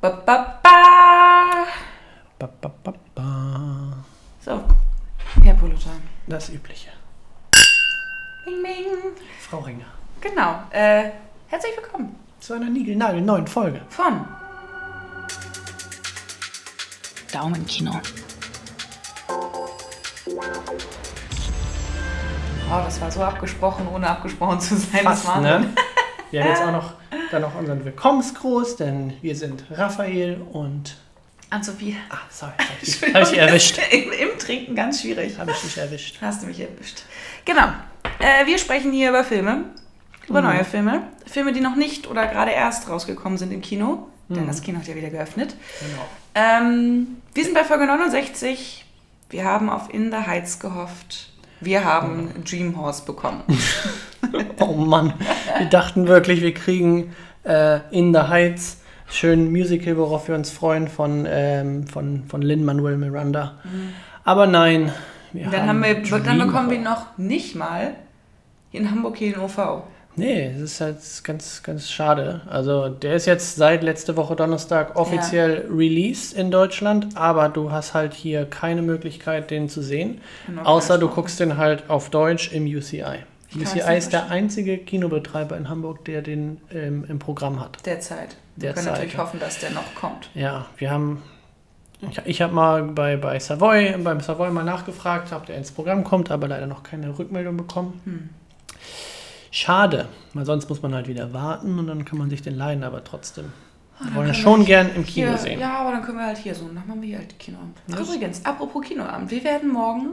Ba, ba, ba. Ba, ba, ba, ba. So, Herr Polutan. Das Übliche. Bing, bing. Frau Ringer. Genau. Äh, herzlich willkommen Zu einer niegelnagelneuen Folge. von Daumenkino. Oh, das war so abgesprochen, ohne abgesprochen zu sein. das Fast, war ne? Wir haben jetzt auch noch, dann noch unseren Willkommensgruß, denn wir sind Raphael und... Ann-Sophie. Ah, sorry, hab ich, hab ich erwischt. Im, Im Trinken ganz schwierig. Habe ich dich erwischt. Hast du mich erwischt. Genau. Äh, wir sprechen hier über Filme, über Mhm. neue Filme. Filme, die noch nicht oder gerade erst rausgekommen sind im Kino. Denn Mhm. das Kino hat ja wieder geöffnet. Genau. Ähm, wir sind bei Folge 69. Wir haben auf In the Heights gehofft. Wir haben Dream Horse bekommen. Oh Mann, wir dachten wirklich, wir kriegen äh, In the Heights schön Musical, worauf wir uns freuen, von, ähm, von, von Lin-Manuel Miranda. Aber nein, wir Mhm. Dann, haben wir, dann bekommen wir noch nicht mal in Hamburg hier den OV. Nee, das ist halt ganz, ganz schade. Also der ist jetzt seit letzte Woche Donnerstag offiziell released in Deutschland, aber du hast halt hier keine Möglichkeit, den zu sehen. Außer du guckst den halt auf Deutsch im UCI. UCI ist der einzige Kinobetreiber in Hamburg, der den ähm, im Programm hat. Derzeit. Wir können natürlich hoffen, dass der noch kommt. Ja, wir haben. Ich, ich habe mal bei, bei Savoy, beim Savoy mal nachgefragt, ob der ins Programm kommt, aber leider noch keine Rückmeldung bekommen. Hm. Schade, weil sonst muss man halt wieder warten und dann kann man sich den leihen, aber trotzdem. Ah, Wir dann wollen ja können schon wir gern im Kino Hier, sehen. Ja, aber dann können wir halt hier so. Dann machen wir hier halt Kinoabend. Übrigens, apropos Kinoabend. Wir werden morgen,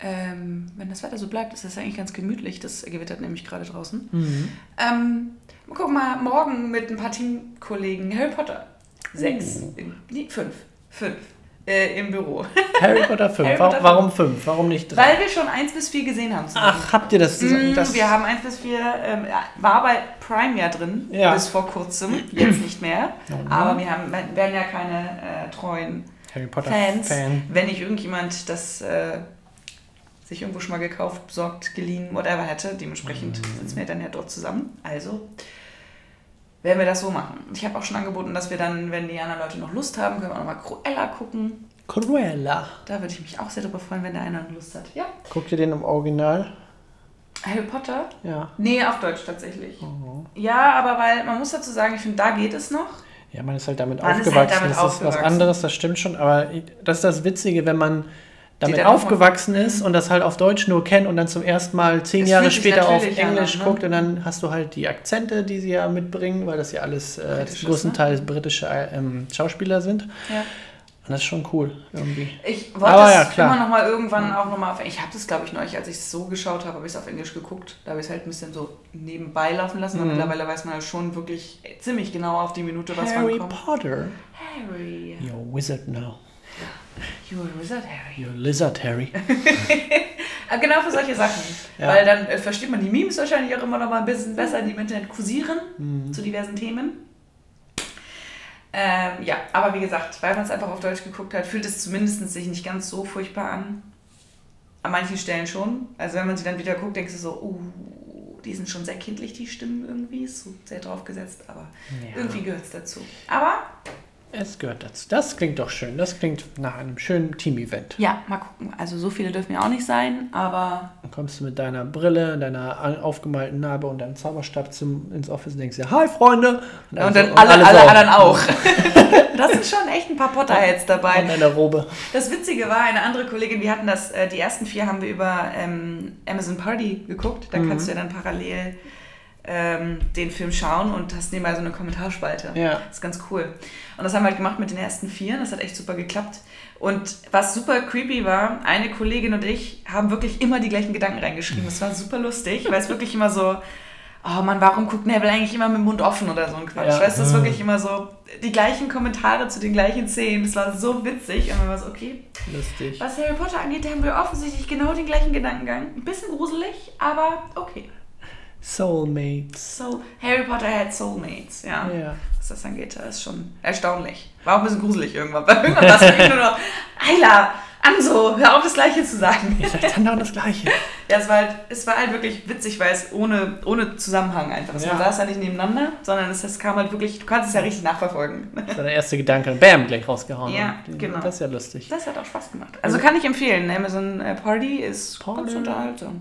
ähm, wenn das Wetter so bleibt, ist das eigentlich ganz gemütlich. Das gewittert nämlich gerade draußen. Mhm. Ähm, guck mal, morgen mit ein paar Teamkollegen Harry Potter. Sechs. Oh. Nee, fünf. Fünf. Äh, Im Büro. Harry Potter 5. Harry Warum, Potter warum 5? Warum nicht 3? Weil wir schon eins bis vier gesehen haben. zusammen. Ach, habt ihr das? Mm, das wir haben 1 bis 4, ähm, war bei Prime ja drin, Ja. bis vor kurzem, jetzt nicht mehr. Oh. Aber wir haben, werden ja keine äh, treuen Harry Potter Fans, Fan. wenn nicht irgendjemand das äh, sich irgendwo schon mal gekauft, besorgt, geliehen, whatever hätte. Dementsprechend Mhm. sitzen wir dann ja dort zusammen. Also werden wir das so machen. Ich habe auch schon angeboten, dass wir dann, wenn die anderen Leute noch Lust haben, können wir auch nochmal Cruella gucken. Cruella. Da würde ich mich auch sehr darüber freuen, wenn der einer Lust hat. Ja. Guckt ihr den im Original? Harry Potter? Ja. Nee, auf Deutsch tatsächlich. Oh. Ja, aber weil man muss dazu sagen, ich finde, da geht es noch. Ja, man ist halt damit Man ist halt aufgewachsen. damit das ist was aufgewachsen. anderes, das stimmt schon. Aber das ist das Witzige, wenn man damit aufgewachsen ist und das halt auf Deutsch nur kennt und dann zum ersten Mal zehn Es Jahre später auf Englisch ne? guckt und dann hast du halt die Akzente, die sie ja mitbringen, weil das ja alles äh, größtenteils britische ähm, Schauspieler sind. Ja. Und das ist schon cool irgendwie. Ich wollte Aber es ja, klar. immer noch mal irgendwann auch noch mal auf Ich habe das, glaube ich, neulich, als ich es so geschaut habe, habe ich es auf Englisch geguckt. Da habe ich es halt ein bisschen so nebenbei laufen lassen. Aber Mhm. mittlerweile weiß man halt schon wirklich ziemlich genau auf die Minute, was Harry wann kommt. Potter. Harry. You're a wizard now. You're a wizard, Harry. You're a lizard, Harry. Genau für solche Sachen. Ja. Weil dann äh, versteht man die Memes wahrscheinlich auch immer noch mal ein bisschen besser, die im Internet kursieren Mhm. zu diversen Themen. Ähm, ja, aber wie gesagt, weil man es einfach auf Deutsch geguckt hat, fühlt es zumindest sich nicht ganz so furchtbar an. An manchen Stellen schon. Also wenn man sie dann wieder guckt, denkst du so, uh, die sind schon sehr kindlich, die Stimmen irgendwie. Ist so sehr drauf gesetzt, aber Ja. irgendwie gehört es dazu. Aber Es gehört dazu. Das klingt doch schön. Das klingt nach einem schönen Team-Event. ja, mal gucken. Also so viele dürfen ja auch nicht sein, aber Dann kommst du mit deiner Brille, deiner aufgemalten Narbe und deinem Zauberstab zum, ins Office und denkst dir, hi Freunde. und also- dann alle, alle, so, anderen auch. das sind schon echt ein paar Potterheads dabei. Und eine Robe. Das Witzige war, eine andere Kollegin, wir hatten das, äh, die ersten vier haben wir über ähm, Amazon Party geguckt. Da Mhm. kannst du ja dann parallel ähm, den Film schauen und hast nebenbei so eine Kommentarspalte. Ja. Das ist ganz cool. Und das haben wir halt gemacht mit den ersten vier. Das hat echt super geklappt. Und was super creepy war, eine Kollegin und ich haben wirklich immer die gleichen Gedanken reingeschrieben. Das war super lustig, weil es wirklich immer so, oh Mann, warum guckt Neville eigentlich immer mit dem Mund offen oder so ein Quatsch. Ja. Weißt du, das ist wirklich immer so die gleichen Kommentare zu den gleichen Szenen. Das war so witzig. Und man war so, okay, Lustig. was Harry Potter angeht, da haben wir offensichtlich genau den gleichen Gedankengang. Ein bisschen gruselig, aber okay. Soulmates. So, Harry Potter had Soulmates, ja. Ja. Was das angeht, das ist schon erstaunlich. War auch ein bisschen gruselig irgendwann. Weil irgendwann war es wirklich nur noch, Ayla, Anso, hör auf, das Gleiche zu sagen. Ich sag dann doch das Gleiche. Ja, es war halt, es war halt wirklich witzig, weil es ohne, ohne Zusammenhang einfach ist. Man Ja. saß ja nicht nebeneinander, sondern es, es kam halt wirklich, du kannst es ja richtig nachverfolgen. Das war der erste Gedanke. Bam, gleich rausgehauen. Ja, genau. Das ist ja lustig. Das hat auch Spaß gemacht. Also kann ich empfehlen. Amazon äh, Party ist Party. ganz unterhaltsam.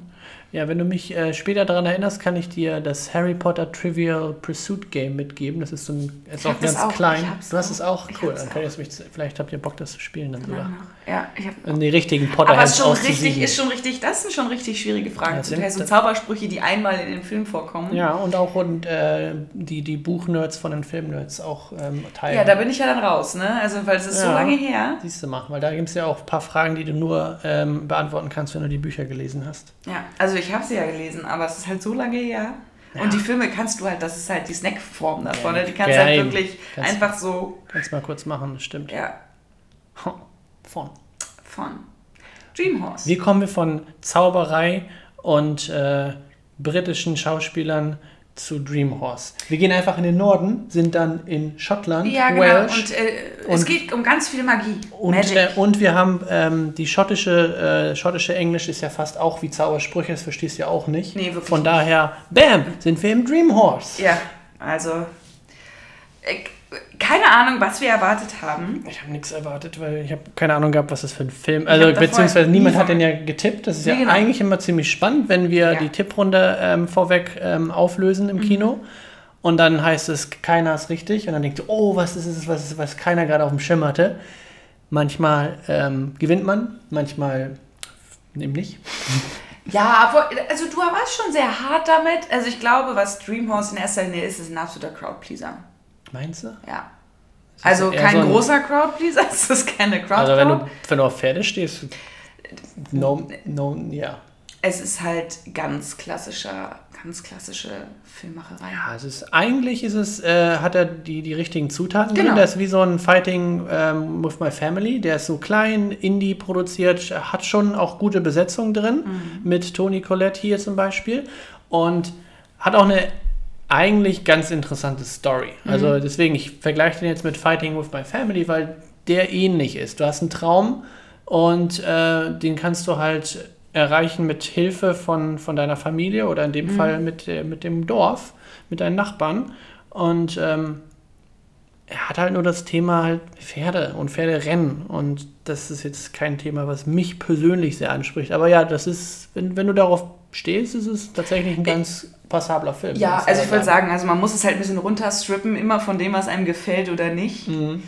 Ja, wenn du mich äh, später daran erinnerst, kann ich dir das Harry Potter Trivial Pursuit Game mitgeben. Das ist so ein, ist auch ganz auch. klein. Du hast es auch, cool. Dann kann ich mich, vielleicht habt ihr Bock, das zu spielen dann sogar. Ja, ich hab, Und die richtigen aber Potterheads es ist schon richtig, ist schon richtig, das sind schon richtig schwierige Fragen. Ja, sind- Teil so Zaubersprüche, die einmal in dem Film vorkommen. Ja, und auch und, äh, die, die Buchnerds von den Filmnerds auch ähm, teilen. Ja, da bin ich ja dann raus, ne? Also, weil es ist so Ja. lange her. Siehst du mal, weil da gibt es ja auch ein paar Fragen, die du nur ähm, beantworten kannst, wenn du die Bücher gelesen hast. Ja, also ich habe sie ja gelesen, aber es ist halt so lange her. Und die Filme kannst du halt, das ist halt die Snackform davon, ne? Die kannst du Ja, halt wirklich Kannst- einfach so, Kannst mal kurz machen, das stimmt. ja, Von. von Dreamhorse. Wie kommen wir von Zauberei und äh, britischen Schauspielern zu Dreamhorse? Wir gehen einfach in den Norden, sind dann in Schottland, Ja, genau. Welsh. Und, äh, es Und- geht um ganz viel Magie. Und, Magic. äh, und wir haben ähm, die schottische, äh, schottische Englisch ist ja fast auch wie Zaubersprüche, das verstehst du ja auch nicht. Nee, wirklich Von nicht. daher, bam, sind wir im Dreamhorse. ja, also äh, keine Ahnung, was wir erwartet haben. Ich habe nichts erwartet, weil ich habe keine Ahnung gehabt, was das für ein Film Also, hab davor beziehungsweise nie niemand hat den ja getippt. Das ist ja genau. eigentlich immer ziemlich spannend, wenn wir Ja. die Tipprunde ähm, vorweg ähm, auflösen Mhm. im Kino. Und dann heißt es, keiner ist richtig. Und dann denkt du, oh, was ist es, was, was keiner gerade auf dem Schirm hatte. Manchmal ähm, gewinnt man, manchmal eben nicht. Ja, aber, also du warst schon sehr hart damit. Also ich glaube, was Dreamhorse in erster Linie ist, ist ein absoluter Crowdpleaser. Meinst du? Ja. Also kein so großer Crowdpleaser, es ist keine Crowd. Also wenn du, wenn du auf Pferde stehst, no, no, ja. Es ist halt ganz klassischer, ganz klassische Filmmacherei. Ja, es ist, eigentlich ist es, äh, hat er die, die richtigen Zutaten Genau. drin. Der ist wie so ein Fighting ähm, with my family. Der ist so klein, Indie produziert, hat schon auch gute Besetzung drin. Mhm. Mit Toni Collette hier zum Beispiel. Und hat auch eine eigentlich ganz interessante Story. Mhm. Also deswegen, ich vergleiche den jetzt mit Fighting with my family, weil der ähnlich ist. Du hast einen Traum und äh, den kannst du halt erreichen mit Hilfe von, von deiner Familie oder in dem Mhm. Fall mit, äh, mit dem Dorf, mit deinen Nachbarn. Und ähm, er hat halt nur das Thema halt Pferde und Pferderennen. Und das ist jetzt kein Thema, was mich persönlich sehr anspricht. Aber ja, das ist, wenn, wenn du darauf stehst, ist es tatsächlich ein ganz passabler Film. Ja, also ich wollte sagen, also man muss es halt ein bisschen runterstrippen, immer von dem, was einem gefällt oder nicht. Mhm.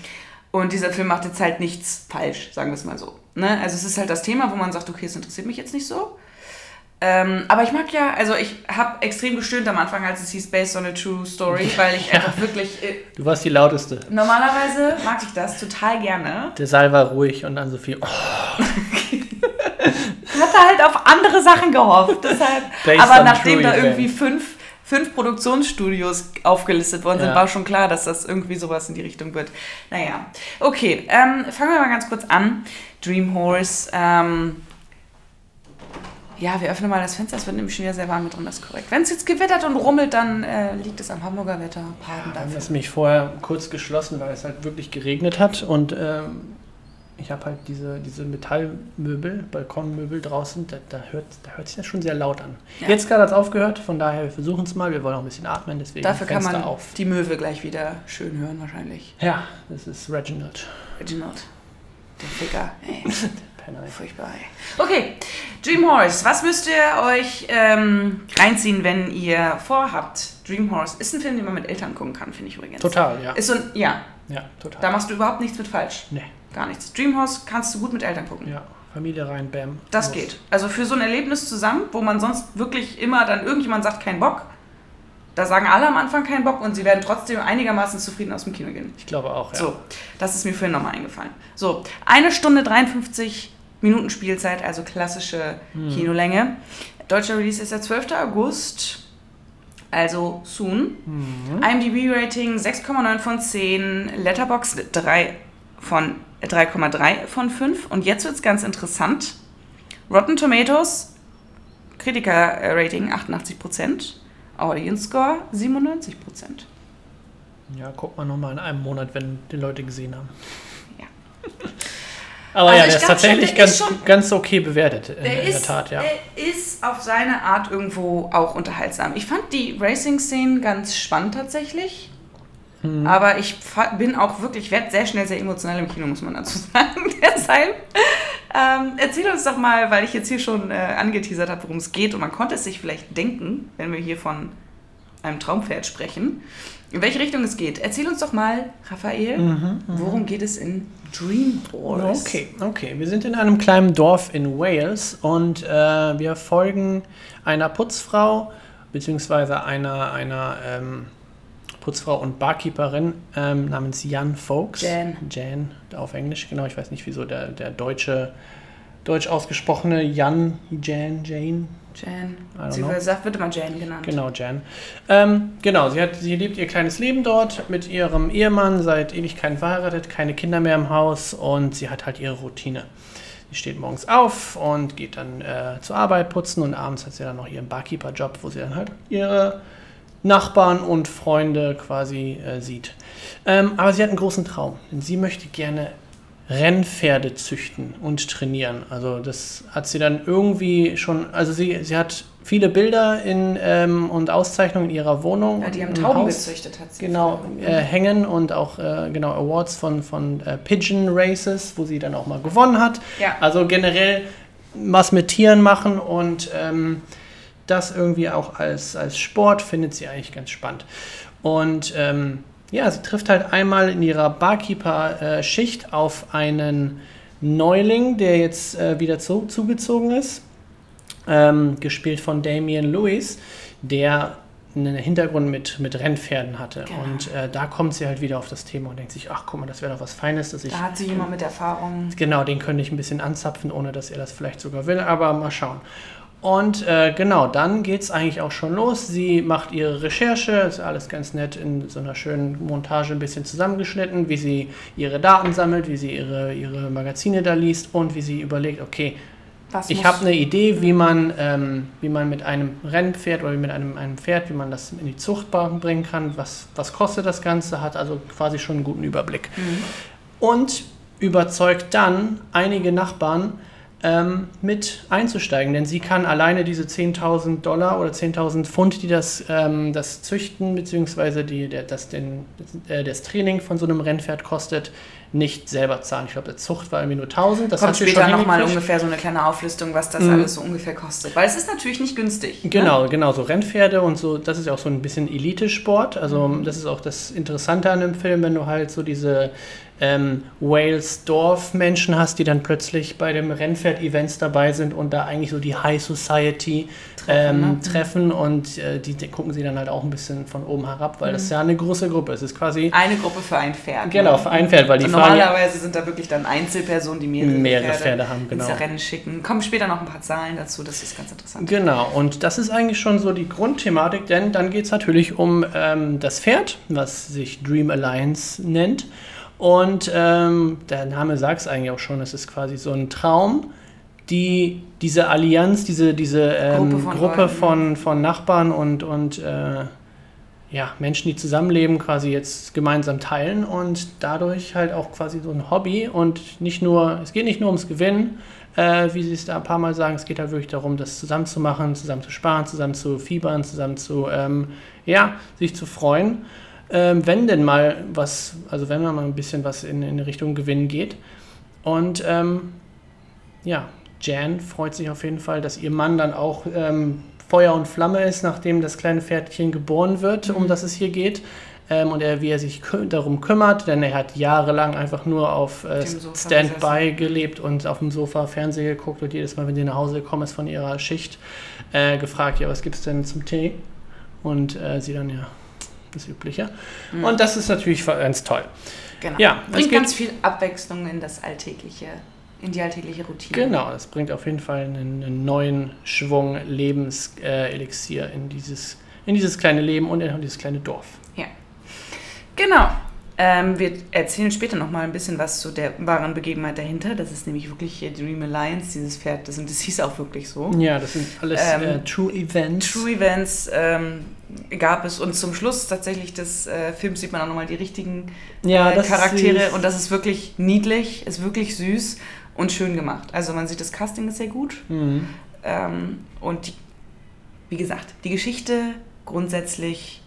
Und dieser Film macht jetzt halt nichts falsch, sagen wir es mal so. Ne? Also es ist halt das Thema, wo man sagt, okay, es interessiert mich jetzt nicht so. Ähm, aber ich mag ja, also ich habe extrem gestöhnt am Anfang, als es hieß Based on a True Story, weil ich einfach wirklich, äh, Du warst die lauteste. normalerweise mag ich das total gerne. Der Saal war ruhig und dann so viel. Oh, hatte halt auf andere Sachen gehofft. Deshalb, aber nachdem da irgendwie fünf, fünf Produktionsstudios aufgelistet worden sind, Ja. war schon klar, dass das irgendwie sowas in die Richtung wird. Naja, okay, ähm, fangen wir mal ganz kurz an. Dream Horse. Ähm, ja, wir öffnen mal das Fenster, es wird nämlich schon wieder sehr warm mit drin, das ist korrekt. Wenn es jetzt gewittert und rummelt, dann äh, liegt es am Hamburger Wetter. Pardon haben dafür. das mich vorher kurz geschlossen, weil es halt wirklich geregnet hat. Und ähm, ich habe halt diese, diese Metallmöbel, Balkonmöbel draußen, da, da, hört, da hört sich das schon sehr laut an. Ja. Jetzt gerade hat es aufgehört, von daher, wir versuchen es mal. Wir wollen auch ein bisschen atmen, deswegen Dafür kann Fenster man auf. die Möwe gleich wieder schön hören, wahrscheinlich. Ja, das ist Reginald. Reginald. Der Ficker. Ey. Penner. Furchtbar. ey. Okay, Dream Horse. Was müsst ihr euch ähm, reinziehen, wenn ihr vorhabt? Dream Horse ist ein Film, den man mit Eltern gucken kann, finde ich übrigens. Total, ja. Ist so ein, ja, Ja, total. da machst du überhaupt nichts mit falsch. nee, Gar nichts. Dream Horse kannst du gut mit Eltern gucken. ja. Familie rein, bam. Das los. geht. Also für so ein Erlebnis zusammen, wo man sonst wirklich immer dann irgendjemand sagt, kein Bock. Da sagen alle am Anfang keinen Bock und sie werden trotzdem einigermaßen zufrieden aus dem Kino gehen. Ich glaube auch, ja. So, das ist mir vorhin nochmal eingefallen. So, eine Stunde 53 Minuten Spielzeit, also klassische Hm. Kinolänge. Deutscher Release ist der 12. August, also soon. Mhm. IMDb-Rating 6,9 von 10, Letterboxd 3 von 3,3 von 5. Und jetzt wird es ganz interessant. Rotten Tomatoes, Kritiker-Rating 88%, Audience Score 97%. Ja, guck mal nochmal in einem Monat, wenn die Leute gesehen haben. Ja. Aber Also ja, der ist glaub schon, tatsächlich der ist ganz, schon- ganz okay bewertet, in, Der in ist, der Tat, ja. der ist auf seine Art irgendwo auch unterhaltsam. Ich fand die Racing-Szenen ganz spannend tatsächlich. Mhm. Aber ich bin auch wirklich, werde sehr schnell sehr emotional im Kino, muss man dazu sagen. Deshalb ähm, erzähl uns doch mal, weil ich jetzt hier schon äh, angeteasert habe, worum es geht und man konnte es sich vielleicht denken, wenn wir hier von einem Traumpferd sprechen, in welche Richtung es geht. Erzähl uns doch mal, Raphael, worum geht es in Dream Wars? Okay, okay. Wir sind in einem kleinen Dorf in Wales und äh, wir folgen einer Putzfrau, beziehungsweise einer, einer ähm, Putzfrau und Barkeeperin ähm, namens Jan Folks. Jan. Jan auf Englisch, genau. Ich weiß nicht, wieso der, der deutsche, deutsch ausgesprochene Jan, Jan, Jane, Jan. Sie know. wird, sagt- wird immer Jan genannt. Genau, Jan. Ähm, genau, sie, hat, sie lebt ihr kleines Leben dort mit ihrem Ehemann, seit Ewigkeiten verheiratet, keine Kinder mehr im Haus und sie hat halt ihre Routine. Sie steht morgens auf und geht dann äh, zur Arbeit putzen und abends hat sie dann noch ihren Barkeeper-Job, wo sie dann halt ihre Nachbarn und Freunde quasi äh, sieht. Ähm, aber sie hat einen großen Traum, denn sie möchte gerne Rennpferde züchten und trainieren. Also das hat sie dann irgendwie schon, also sie, sie hat viele Bilder in, ähm, und Auszeichnungen in ihrer Wohnung. Ja, die haben Tauben Haus. gezüchtet, hat sie. Genau, äh, hängen und auch äh, genau Awards von, von äh, Pigeon Races, wo sie dann auch mal gewonnen hat. Ja. Also generell was mit Tieren machen und ähm, das irgendwie auch als, als Sport findet sie eigentlich ganz spannend. Und ähm, ja, sie trifft halt einmal in ihrer Barkeeper-Schicht auf einen Neuling, der jetzt äh, wieder zu, zugezogen ist, ähm, gespielt von Damien Lewis, der einen Hintergrund mit, mit Rennpferden hatte. Genau. Und äh, da kommt sie halt wieder auf das Thema und denkt sich, ach guck mal, das wäre doch was Feines, dass ich Da hat sie jemand mit Erfahrung. Genau, den könnte ich ein bisschen anzapfen, ohne dass er das vielleicht sogar will, aber mal schauen. Und äh, genau, dann geht es eigentlich auch schon los. Sie macht ihre Recherche, ist alles ganz nett in so einer schönen Montage ein bisschen zusammengeschnitten, wie sie ihre Daten sammelt, wie sie ihre, ihre Magazine da liest und wie sie überlegt, okay, Was ich habe eine Idee, wie man, ähm, wie man mit einem Rennpferd oder mit einem, einem Pferd, wie man das in die Zuchtbahn bringen kann, was, was kostet das Ganze, hat also quasi schon einen guten Überblick. Mhm. Und überzeugt dann einige Nachbarn, ähm, mit einzusteigen, denn sie kann alleine diese 10.000 Dollar oder 10.000 Pfund, die das, ähm, das Züchten bzw. Die, der, das, den, äh, das Training von so einem Rennpferd kostet, nicht selber zahlen. Ich glaube, der Zucht war irgendwie nur 1.000. Das Kommt später nochmal ungefähr so eine kleine Auflistung, was das Mhm. alles so ungefähr kostet. Weil es ist natürlich nicht günstig. Ne? Genau, genau, so Rennpferde und so, das ist ja auch so ein bisschen Elite-Sport. Also das ist auch das Interessante an dem Film, wenn du halt so diese ähm, Wales-Dorf-Menschen hast, die dann plötzlich bei dem Rennpferd-Events dabei sind und da eigentlich so die High Society Treffen, ähm, ne? treffen und äh, die, die gucken sie dann halt auch ein bisschen von oben herab, weil das ja eine große Gruppe ist. Es ist quasi, Eine Gruppe für ein Pferd. genau, ne? für ein Pferd, weil die Und normalerweise sind da wirklich dann Einzelpersonen, die mehrere, mehrere Pferde, Pferde haben, ins genau. Rennen schicken. Kommen später noch ein paar Zahlen dazu, das ist ganz interessant. Genau, und das ist eigentlich schon so die Grundthematik, denn dann geht es natürlich um ähm, das Pferd, was sich Dream Alliance nennt. Und ähm, der Name sagt es eigentlich auch schon, es ist quasi so ein Traum, die diese Allianz, diese, diese ähm, Gruppe von Gruppe von, von Nachbarn und, und äh, ja, Menschen, die zusammenleben, quasi jetzt gemeinsam teilen und dadurch halt auch quasi so ein Hobby und nicht nur, es geht nicht nur ums Gewinnen, äh, wie sie es da ein paar Mal sagen, es geht halt wirklich darum, das zusammen zu machen, zusammen zu sparen, zusammen zu fiebern, zusammen zu, ähm, ja, sich zu freuen. Ähm, wenn denn mal was, also wenn man mal ein bisschen was in, in Richtung Gewinn geht. Und ähm, ja, Jan freut sich auf jeden Fall, dass ihr Mann dann auch ähm, Feuer und Flamme ist, nachdem das kleine Pferdchen geboren wird, um das es hier geht. Ähm, und er, wie er sich kü darum kümmert, denn er hat jahrelang einfach nur auf äh, Standby gelebt und auf dem Sofa Fernsehen geguckt und jedes Mal, wenn sie nach Hause gekommen ist von ihrer Schicht, äh, gefragt, ja, was gibt's denn zum Tee? Und äh, sie dann, ja, das Übliche. Und das ist natürlich ganz toll. Genau. Ja, es Bringt ganz viel Abwechslung in das alltägliche, in die alltägliche Routine. Genau, das bringt auf jeden Fall einen, einen neuen Schwung Lebenselixier äh, Elixier in, dieses, in dieses kleine Leben und in dieses kleine Dorf. Ja. Genau. Ähm, wir erzählen später noch mal ein bisschen was zu der wahren Begebenheit dahinter. Das ist nämlich wirklich hier Dream Alliance, dieses Pferd. Das, und das hieß auch wirklich so. Ja, das sind alles Ähm, äh, True Events. True Events ähm, gab es. Und zum Schluss tatsächlich des äh, Films sieht man auch nochmal die richtigen ja, äh, ist Charaktere. Und das ist wirklich niedlich, ist wirklich süß und schön gemacht. Also man sieht, das Casting ist sehr gut. Mhm. Ähm, und die, wie gesagt, die Geschichte grundsätzlich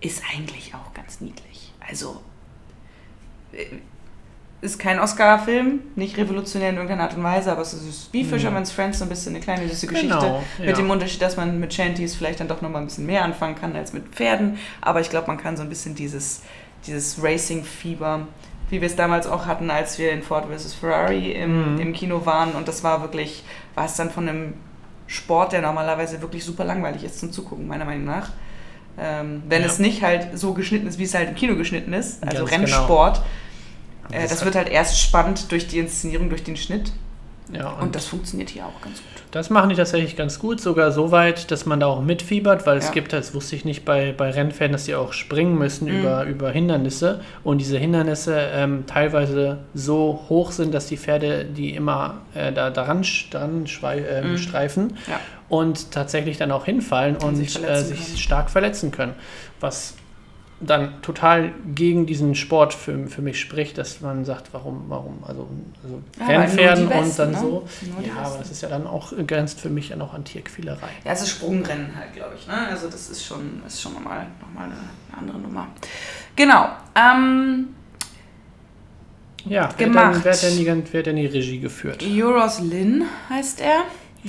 ist eigentlich auch ganz niedlich. Also äh, ist kein Oscar-Film, nicht revolutionär in irgendeiner Art und Weise, aber es ist wie Mhm. Fisherman's Friends so ein bisschen eine kleine süße Geschichte. Genau, ja. Mit dem Unterschied, dass man mit Shanties vielleicht dann doch nochmal ein bisschen mehr anfangen kann als mit Pferden. Aber ich glaube, man kann so ein bisschen dieses, dieses Racing-Fieber, wie wir es damals auch hatten, als wir in Ford vs. Ferrari im, Mhm. im Kino waren. Und das war wirklich, war es dann von einem Sport, der normalerweise wirklich super langweilig ist zum Zugucken, meiner Meinung nach. Ähm, wenn Ja. es nicht halt so geschnitten ist, wie es halt im Kino geschnitten ist, also Ganz Rennsport. Aber Äh, das wird halt erst spannend durch die Inszenierung, durch den Schnitt. Ja, Und, das funktioniert hier auch ganz gut. Das machen die tatsächlich ganz gut, sogar so weit, dass man da auch mitfiebert, weil es Ja. gibt, das wusste ich nicht bei, bei Rennpferden, dass die auch springen müssen Mhm. über, über Hindernisse und diese Hindernisse ähm, teilweise so hoch sind, dass die Pferde die immer äh, da daran, daran ähm, Mhm. streifen Ja. und tatsächlich dann auch hinfallen und sich sich, äh, sich stark verletzen können. Was dann total gegen diesen Sport für, für mich spricht, dass man sagt, warum, warum, also, also Ja, Rennpferden die und dann ne? so. Ja, aber das ist ja dann auch grenzt für mich ja noch an Tierquälerei. Ja, es ist Sprungrennen halt, glaube ich. Ne? Also das ist schon, ist schon nochmal noch mal eine, andere Nummer. Genau. Ähm, Ja, wer, Gemacht. Denn, wer, hat denn die, wer hat denn die Regie geführt? Euros Lin heißt er.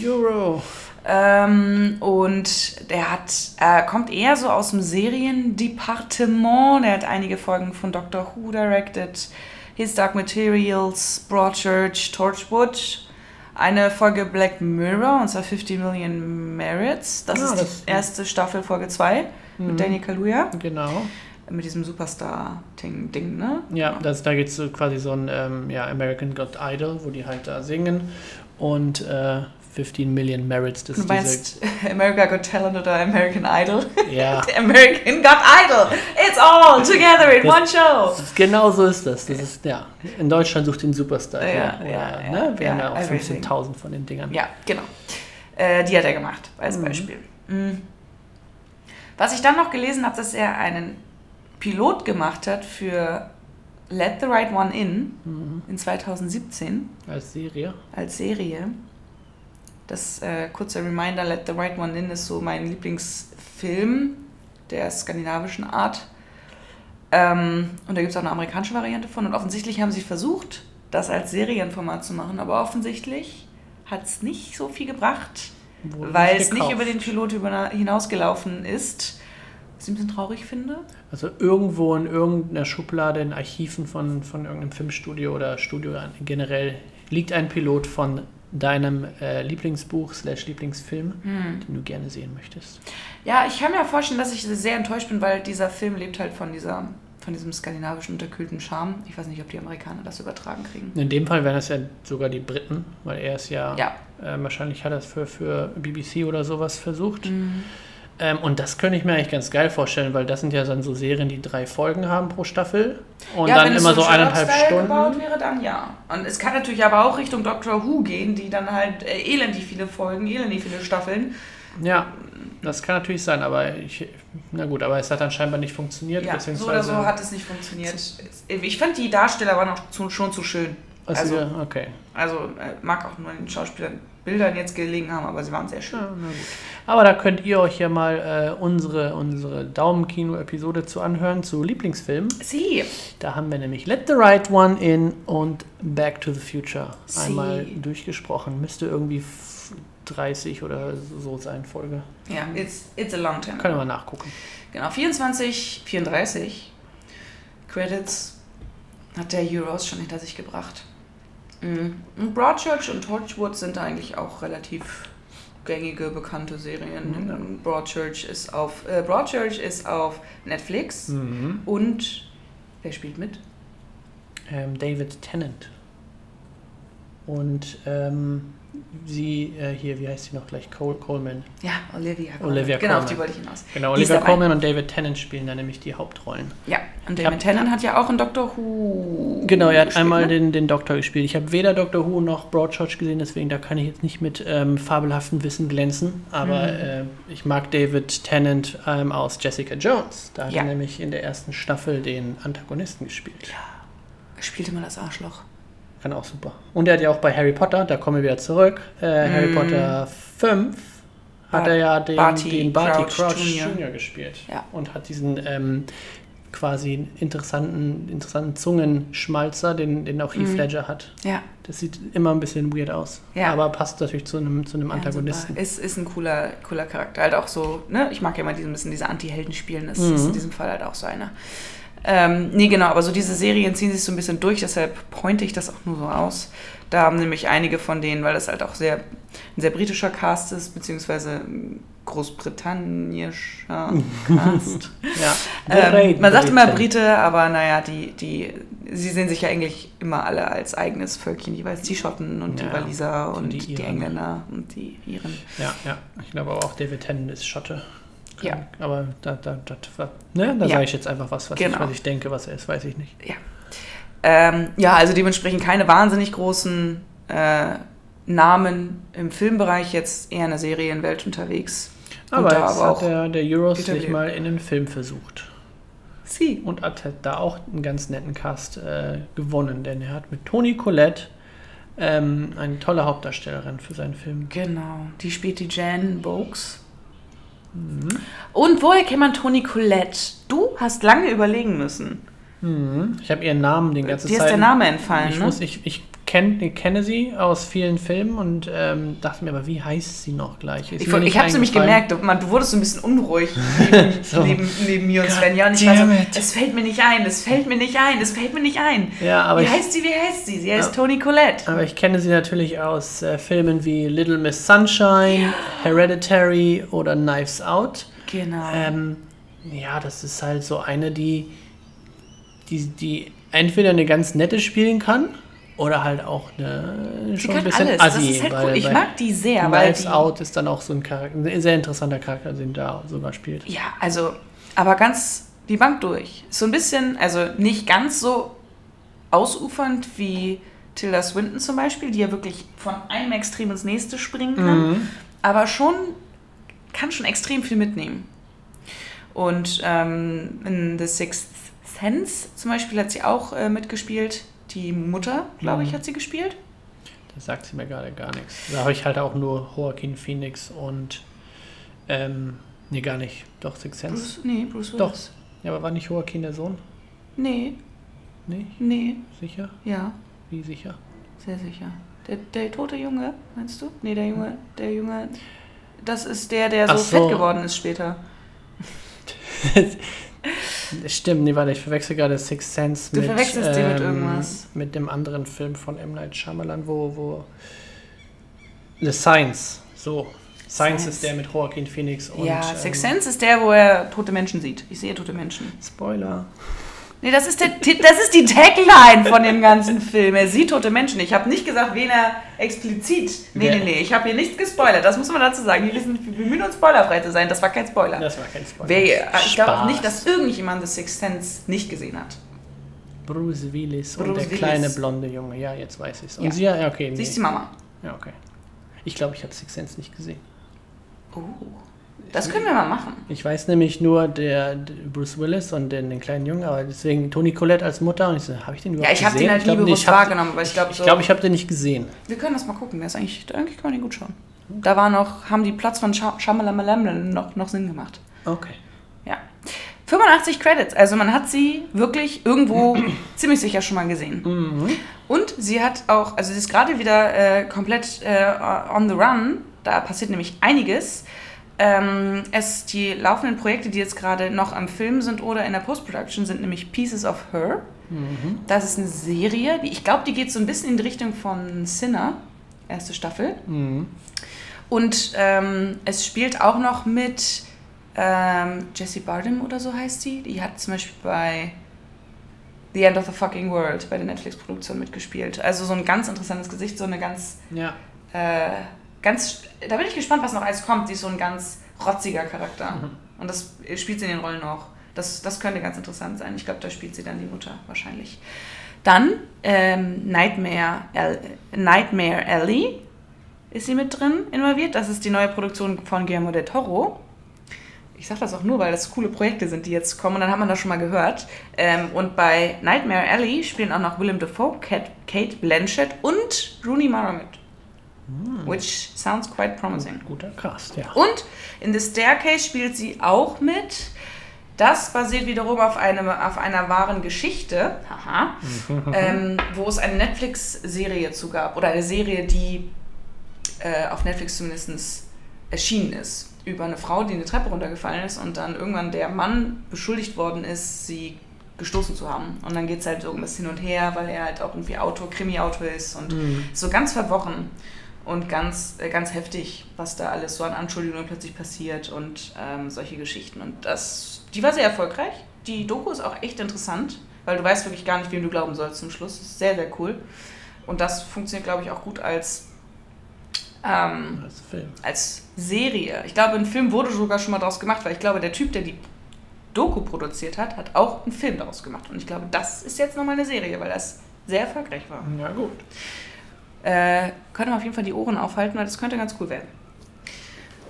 Euro. Ähm, und der hat, äh, kommt eher so aus dem Seriendepartement. Der hat einige Folgen von Doctor Who directed. His Dark Materials, Broadchurch, Torchwood. Eine Folge Black Mirror, und zwar 50 Million Merits. Das Ah, ist das- die erste Staffel, Folge 2 Mhm. mit Daniel Kaluuya. Genau. Mit diesem Superstar-Ding, Ding, ne? Ja, das, da geht es so quasi so ein ähm, ja, American Got Idol, wo die halt da singen. Und äh, 15 Million Merits, das Du meinst America Got Talent oder American Idol? Ja, American Got Idol! It's all together in Das- one show! genau so ist das. Das ist, ja. In Deutschland sucht den Superstar. Ja, Ja, oder, ja, ja, ne? Wir haben ja, auch everything. 15.000 von den Dingern. Ja, genau. Äh, die hat er gemacht, als Mhm. Beispiel. Mhm. Was ich dann noch gelesen habe, dass er einen Pilot gemacht hat für Let the Right One In Mhm. in 2017 Als Serie. als Serie. Das äh, kurze Reminder, Let the Right One In ist so mein Lieblingsfilm der skandinavischen Art. Ähm, und da gibt es auch eine amerikanische Variante von. Und offensichtlich haben sie versucht, das als Serienformat zu machen, aber offensichtlich hat es nicht so viel gebracht, Wurde weil es nicht über den Pilot hinausgelaufen ist. Was ich ein bisschen traurig finde. Also irgendwo in irgendeiner Schublade in Archiven von, von irgendeinem Filmstudio oder Studio generell liegt ein Pilot von deinem äh, Lieblingsbuch slash Lieblingsfilm, Hm. den du gerne sehen möchtest. Ja, ich kann mir vorstellen, dass ich sehr enttäuscht bin, weil dieser Film lebt halt von dieser von diesem skandinavischen unterkühlten Charme. Ich weiß nicht, ob die Amerikaner das übertragen kriegen. In dem Fall wären das ja sogar die Briten, weil er ist ja, Ja. äh, wahrscheinlich hat er es für, für BBC oder sowas versucht. Mhm. Ähm, und das könnte ich mir eigentlich ganz geil vorstellen, weil das sind ja dann so Serien, die drei Folgen haben pro Staffel und ja, dann immer so eineinhalb Sherlock-Style gebaut Stunden. wäre, dann ja. Und es kann natürlich aber auch Richtung Doctor Who gehen, die dann halt äh, elendig viele Folgen, elendig viele Staffeln. Ja, das kann natürlich sein, aber ich, na gut, aber es hat dann scheinbar nicht funktioniert, Ja, so oder so hat es nicht funktioniert. Ich fand die Darsteller waren auch zu, schon zu schön. also, also- okay. Also äh, mag auch nur den Schauspielern Bildern jetzt gelegen haben, aber sie waren sehr schön. Ja. Aber da könnt ihr euch ja mal äh, unsere, unsere Daumenkino-Episode zu anhören, zu Lieblingsfilmen. Sie. Da haben wir nämlich Let the Right One In und Back to the Future Sie. einmal durchgesprochen. Müsste irgendwie f- 30 oder so sein, Folge. Ja, it's, it's a long time. Können wir mal nachgucken. Genau, 24, 34 Credits hat der Euros schon hinter sich gebracht. Mhm. Und Broadchurch und Torchwood sind eigentlich auch relativ gängige, bekannte Serien. Ja. Broadchurch ist auf äh, Broadchurch ist auf Netflix Mhm. und wer spielt mit? Ähm, David Tennant. Und ähm, sie äh, hier, wie heißt sie noch gleich? Cole, Coleman. Ja, Olivia Coleman. Olivia genau, Coleman. auf die wollte ich hinaus. Genau, Die Olivia. Coleman und David Tennant spielen da nämlich die Hauptrollen. Ja, und David hab- Tennant hat ja auch in Doctor Who. Genau, er hat gespielt, einmal ne? den, den Doktor gespielt. Ich habe weder Doctor Who noch Broadchurch gesehen, deswegen da kann ich jetzt nicht mit ähm, fabelhaftem Wissen glänzen. Aber Mhm. äh, ich mag David Tennant ähm, aus Jessica Jones. Da hat Ja. er nämlich in der ersten Staffel den Antagonisten gespielt. Spielte mal das Arschloch. Kann auch super. Und er hat ja auch bei Harry Potter, da kommen wir wieder zurück, äh, Harry Mm. Potter 5 hat Bart- er ja den Barty den Barty Crouch Crouch, Jr. Jr. gespielt. Ja. Und hat diesen ähm, quasi interessanten, interessanten Zungenschmalzer, den, den auch Heath Mhm. Ledger hat. Ja. Das sieht immer ein bisschen weird aus. Ja. Aber passt natürlich zu einem, zu einem Ja, Antagonisten. super. Ist, ist ein cooler, cooler Charakter. Halt auch so, ne? Ich mag ja immer diese, ein bisschen diese Anti-Helden spielen. Das Mhm. ist in diesem Fall halt auch so einer. Ähm, nee, genau, aber so diese Serien ziehen sich so ein bisschen durch, deshalb pointe ich das auch nur so aus. Da haben nämlich einige von denen, weil das halt auch sehr, ein sehr britischer Cast ist, beziehungsweise großbritannischer Cast. ja. Ähm, man sagt immer. Brite, aber naja, die, die, sie sehen sich ja eigentlich immer alle als eigenes Völkchen jeweils. Die Schotten und die Ja, Waliser und die die. Engländer und die Iren. Ja, ja. Ich glaube aber auch David Tennant ist Schotte. Ja. Aber da, da, da, ne, da Ja. sage ich jetzt einfach was, was, ich, Genau. was ich denke, was er ist, weiß ich nicht. Ähm, ja, also dementsprechend keine wahnsinnig großen äh, Namen im Filmbereich, jetzt eher in der Serienwelt unterwegs. Aber da aber hat der, der Euros sich mal in einen Film versucht. Sie. Und hat halt da auch einen ganz netten Cast äh, gewonnen, denn er hat mit Toni Collette ähm, eine tolle Hauptdarstellerin für seinen Film. Genau, die spielt die Jan Bogues. Mhm. Und woher kennt man Toni Collette? Du hast lange überlegen müssen. Mhm. Ich habe ihren Namen den ganzen Dir ist Zeit. der Name entfallen, Ich, ne? muss, ich, ich kenn, ich kenne sie aus vielen Filmen und ähm, dachte mir, aber wie heißt sie noch gleich? Ist Ich, ich habe nämlich eingefallen. gemerkt, man, du wurdest so ein bisschen unruhig neben, So. neben, neben mir und God Svenja. Und ich war so, es fällt mir nicht ein, es fällt mir nicht ein, es fällt mir nicht ein. Ja, aber wie ich, heißt sie, wie heißt sie? Sie heißt Ja. Toni Collette. aber ich kenne sie natürlich aus äh, Filmen wie Little Miss Sunshine, Hereditary oder Knives Out. Genau. Ähm, ja, das ist halt so eine, die, die, die entweder eine ganz nette spielen kann oder halt auch eine sie schon ein bisschen alles. assi. das ist halt weil, cool. Ich mag die sehr, weil Knives die, Out ist dann auch so ein, Charakter, ein sehr interessanter Charakter, den da sogar spielt. Ja, also, aber ganz die Bank durch. So ein bisschen, also nicht ganz so ausufernd wie Tilda Swinton zum Beispiel, die ja wirklich von einem Extrem ins nächste springen kann, Mhm. aber schon kann schon extrem viel mitnehmen. Und ähm, in The Sixth Sense zum Beispiel hat sie auch äh, mitgespielt. Die Mutter, glaube ich, Mhm. hat sie gespielt. Das sagt sie mir gerade gar nichts. Da habe ich halt auch nur Joaquin Phoenix und ähm, nee, gar nicht. Doch, Six Sense. Bruce, nee, Bruce Doch. Willis. Ja, aber war nicht Joaquin der Sohn? Nee, Nicht? nee, Sicher? ja. Wie sicher? Sehr sicher. Der, der tote Junge, meinst du? Nee, der Junge, der Junge. Das ist der, der so, so. fett geworden ist später. Stimmt, nee, warte, ich verwechsel gerade Six Sense Du mit, ähm, verwechselst den mit irgendwas. mit dem anderen Film von M. Night Shyamalan, wo, wo The Science, so. Science, Science. ist der mit Joaquin Phoenix und ja, Sixth ähm, Sense ist der, wo er tote Menschen sieht. Ich sehe tote Menschen. Spoiler. Nee, das ist, der, das ist die Tagline von dem ganzen Film. Er sieht tote Menschen. Ich habe nicht gesagt, wen er explizit. Nee, nee, nee. Ich habe hier nichts gespoilert. Das muss man dazu sagen. Wir, wissen, wir bemühen uns, spoilerfrei zu sein. Das war kein Spoiler. Das war kein Spoiler. Wer, ich glaube auch nicht, dass irgendjemand The Sixth Sense nicht gesehen hat. Bruce Willis und Bruce der Willis. kleine blonde Junge. Ja, jetzt weiß ich es. Und Ja. sie, ja, okay. Sie ist die Nee. Mama. Ja, okay. Ich glaube, ich habe Six Sense nicht gesehen. Oh. Das können wir mal machen. Ich weiß nämlich nur der, der Bruce Willis und den, den kleinen Jungen, aber deswegen Toni Collette als Mutter und ich so, habe ich den überhaupt Ja, ich habe gesehen? den halt ich hab- wahrgenommen, weil ich glaube, Ich so, glaube, ich habe den nicht gesehen. wir können das mal gucken. Der ist eigentlich, eigentlich kann man den gut schauen. Da war noch, haben die Platz von Shyamalan noch, noch Sinn gemacht. Okay. Ja. 85 Credits, also man hat sie wirklich irgendwo ziemlich sicher schon mal gesehen. Mhm. Und sie hat auch, also sie ist gerade wieder äh, komplett äh, on the run, da passiert nämlich einiges. Ähm, es, die laufenden Projekte, die jetzt gerade noch am Film sind oder in der Post-Production, sind nämlich Pieces of Her. Mhm. Das ist eine Serie, die, ich glaube, die geht so ein bisschen in die Richtung von Sinner, erste Staffel. Mhm. Und ähm, es spielt auch noch mit ähm, Jessie Bardem oder so heißt sie. Die hat zum Beispiel bei The End of the Fucking World bei der Netflix-Produktion mitgespielt. Also so ein ganz interessantes Gesicht, so eine ganz Ja. Äh, ganz, da bin ich gespannt, was noch alles kommt. Die ist so ein ganz rotziger Charakter. Mhm. Und das spielt sie in den Rollen auch. Das, das könnte ganz interessant sein. Ich glaube, da spielt sie dann die Mutter wahrscheinlich. Dann ähm, Nightmare, El Nightmare Alley ist sie mit drin involviert. Das ist die neue Produktion von Guillermo del Toro. Ich sage das auch nur, weil das coole Projekte sind, die jetzt kommen. Und dann hat man das schon mal gehört. Ähm, und bei Nightmare Alley spielen auch noch Willem Dafoe, Kate, Kate Blanchett und Rooney Mara mit. Hm. Which sounds quite promising. Guter Cast, ja. Und in The Staircase spielt sie auch mit. Das basiert wiederum auf, einem, auf einer wahren Geschichte, haha, ähm, wo es eine Netflix-Serie zu gab. Oder eine Serie, die äh, auf Netflix zumindest erschienen ist. Über eine Frau, die eine Treppe runtergefallen ist und dann irgendwann der Mann beschuldigt worden ist, sie gestoßen zu haben. Und dann geht es halt so ein bisschen hin und her, weil er halt auch irgendwie Autor, Krimi-Autor ist und mhm. so ganz verworren und ganz, äh, ganz heftig, was da alles so an Anschuldigungen plötzlich passiert und ähm, solche Geschichten. Und das, die war sehr erfolgreich. Die Doku ist auch echt interessant, weil du weißt wirklich gar nicht, wem du glauben sollst zum Schluss. Das ist sehr, sehr cool. Und das funktioniert, glaube ich, auch gut als, ähm, als, Film. als Serie. Ich glaube, ein Film wurde sogar schon mal daraus gemacht, weil ich glaube, der Typ, der die Doku produziert hat, hat auch einen Film daraus gemacht. Und ich glaube, das ist jetzt nochmal eine Serie, weil das sehr erfolgreich war. Ja, gut äh, könnte man auf jeden Fall die Ohren aufhalten, weil das könnte ganz cool werden.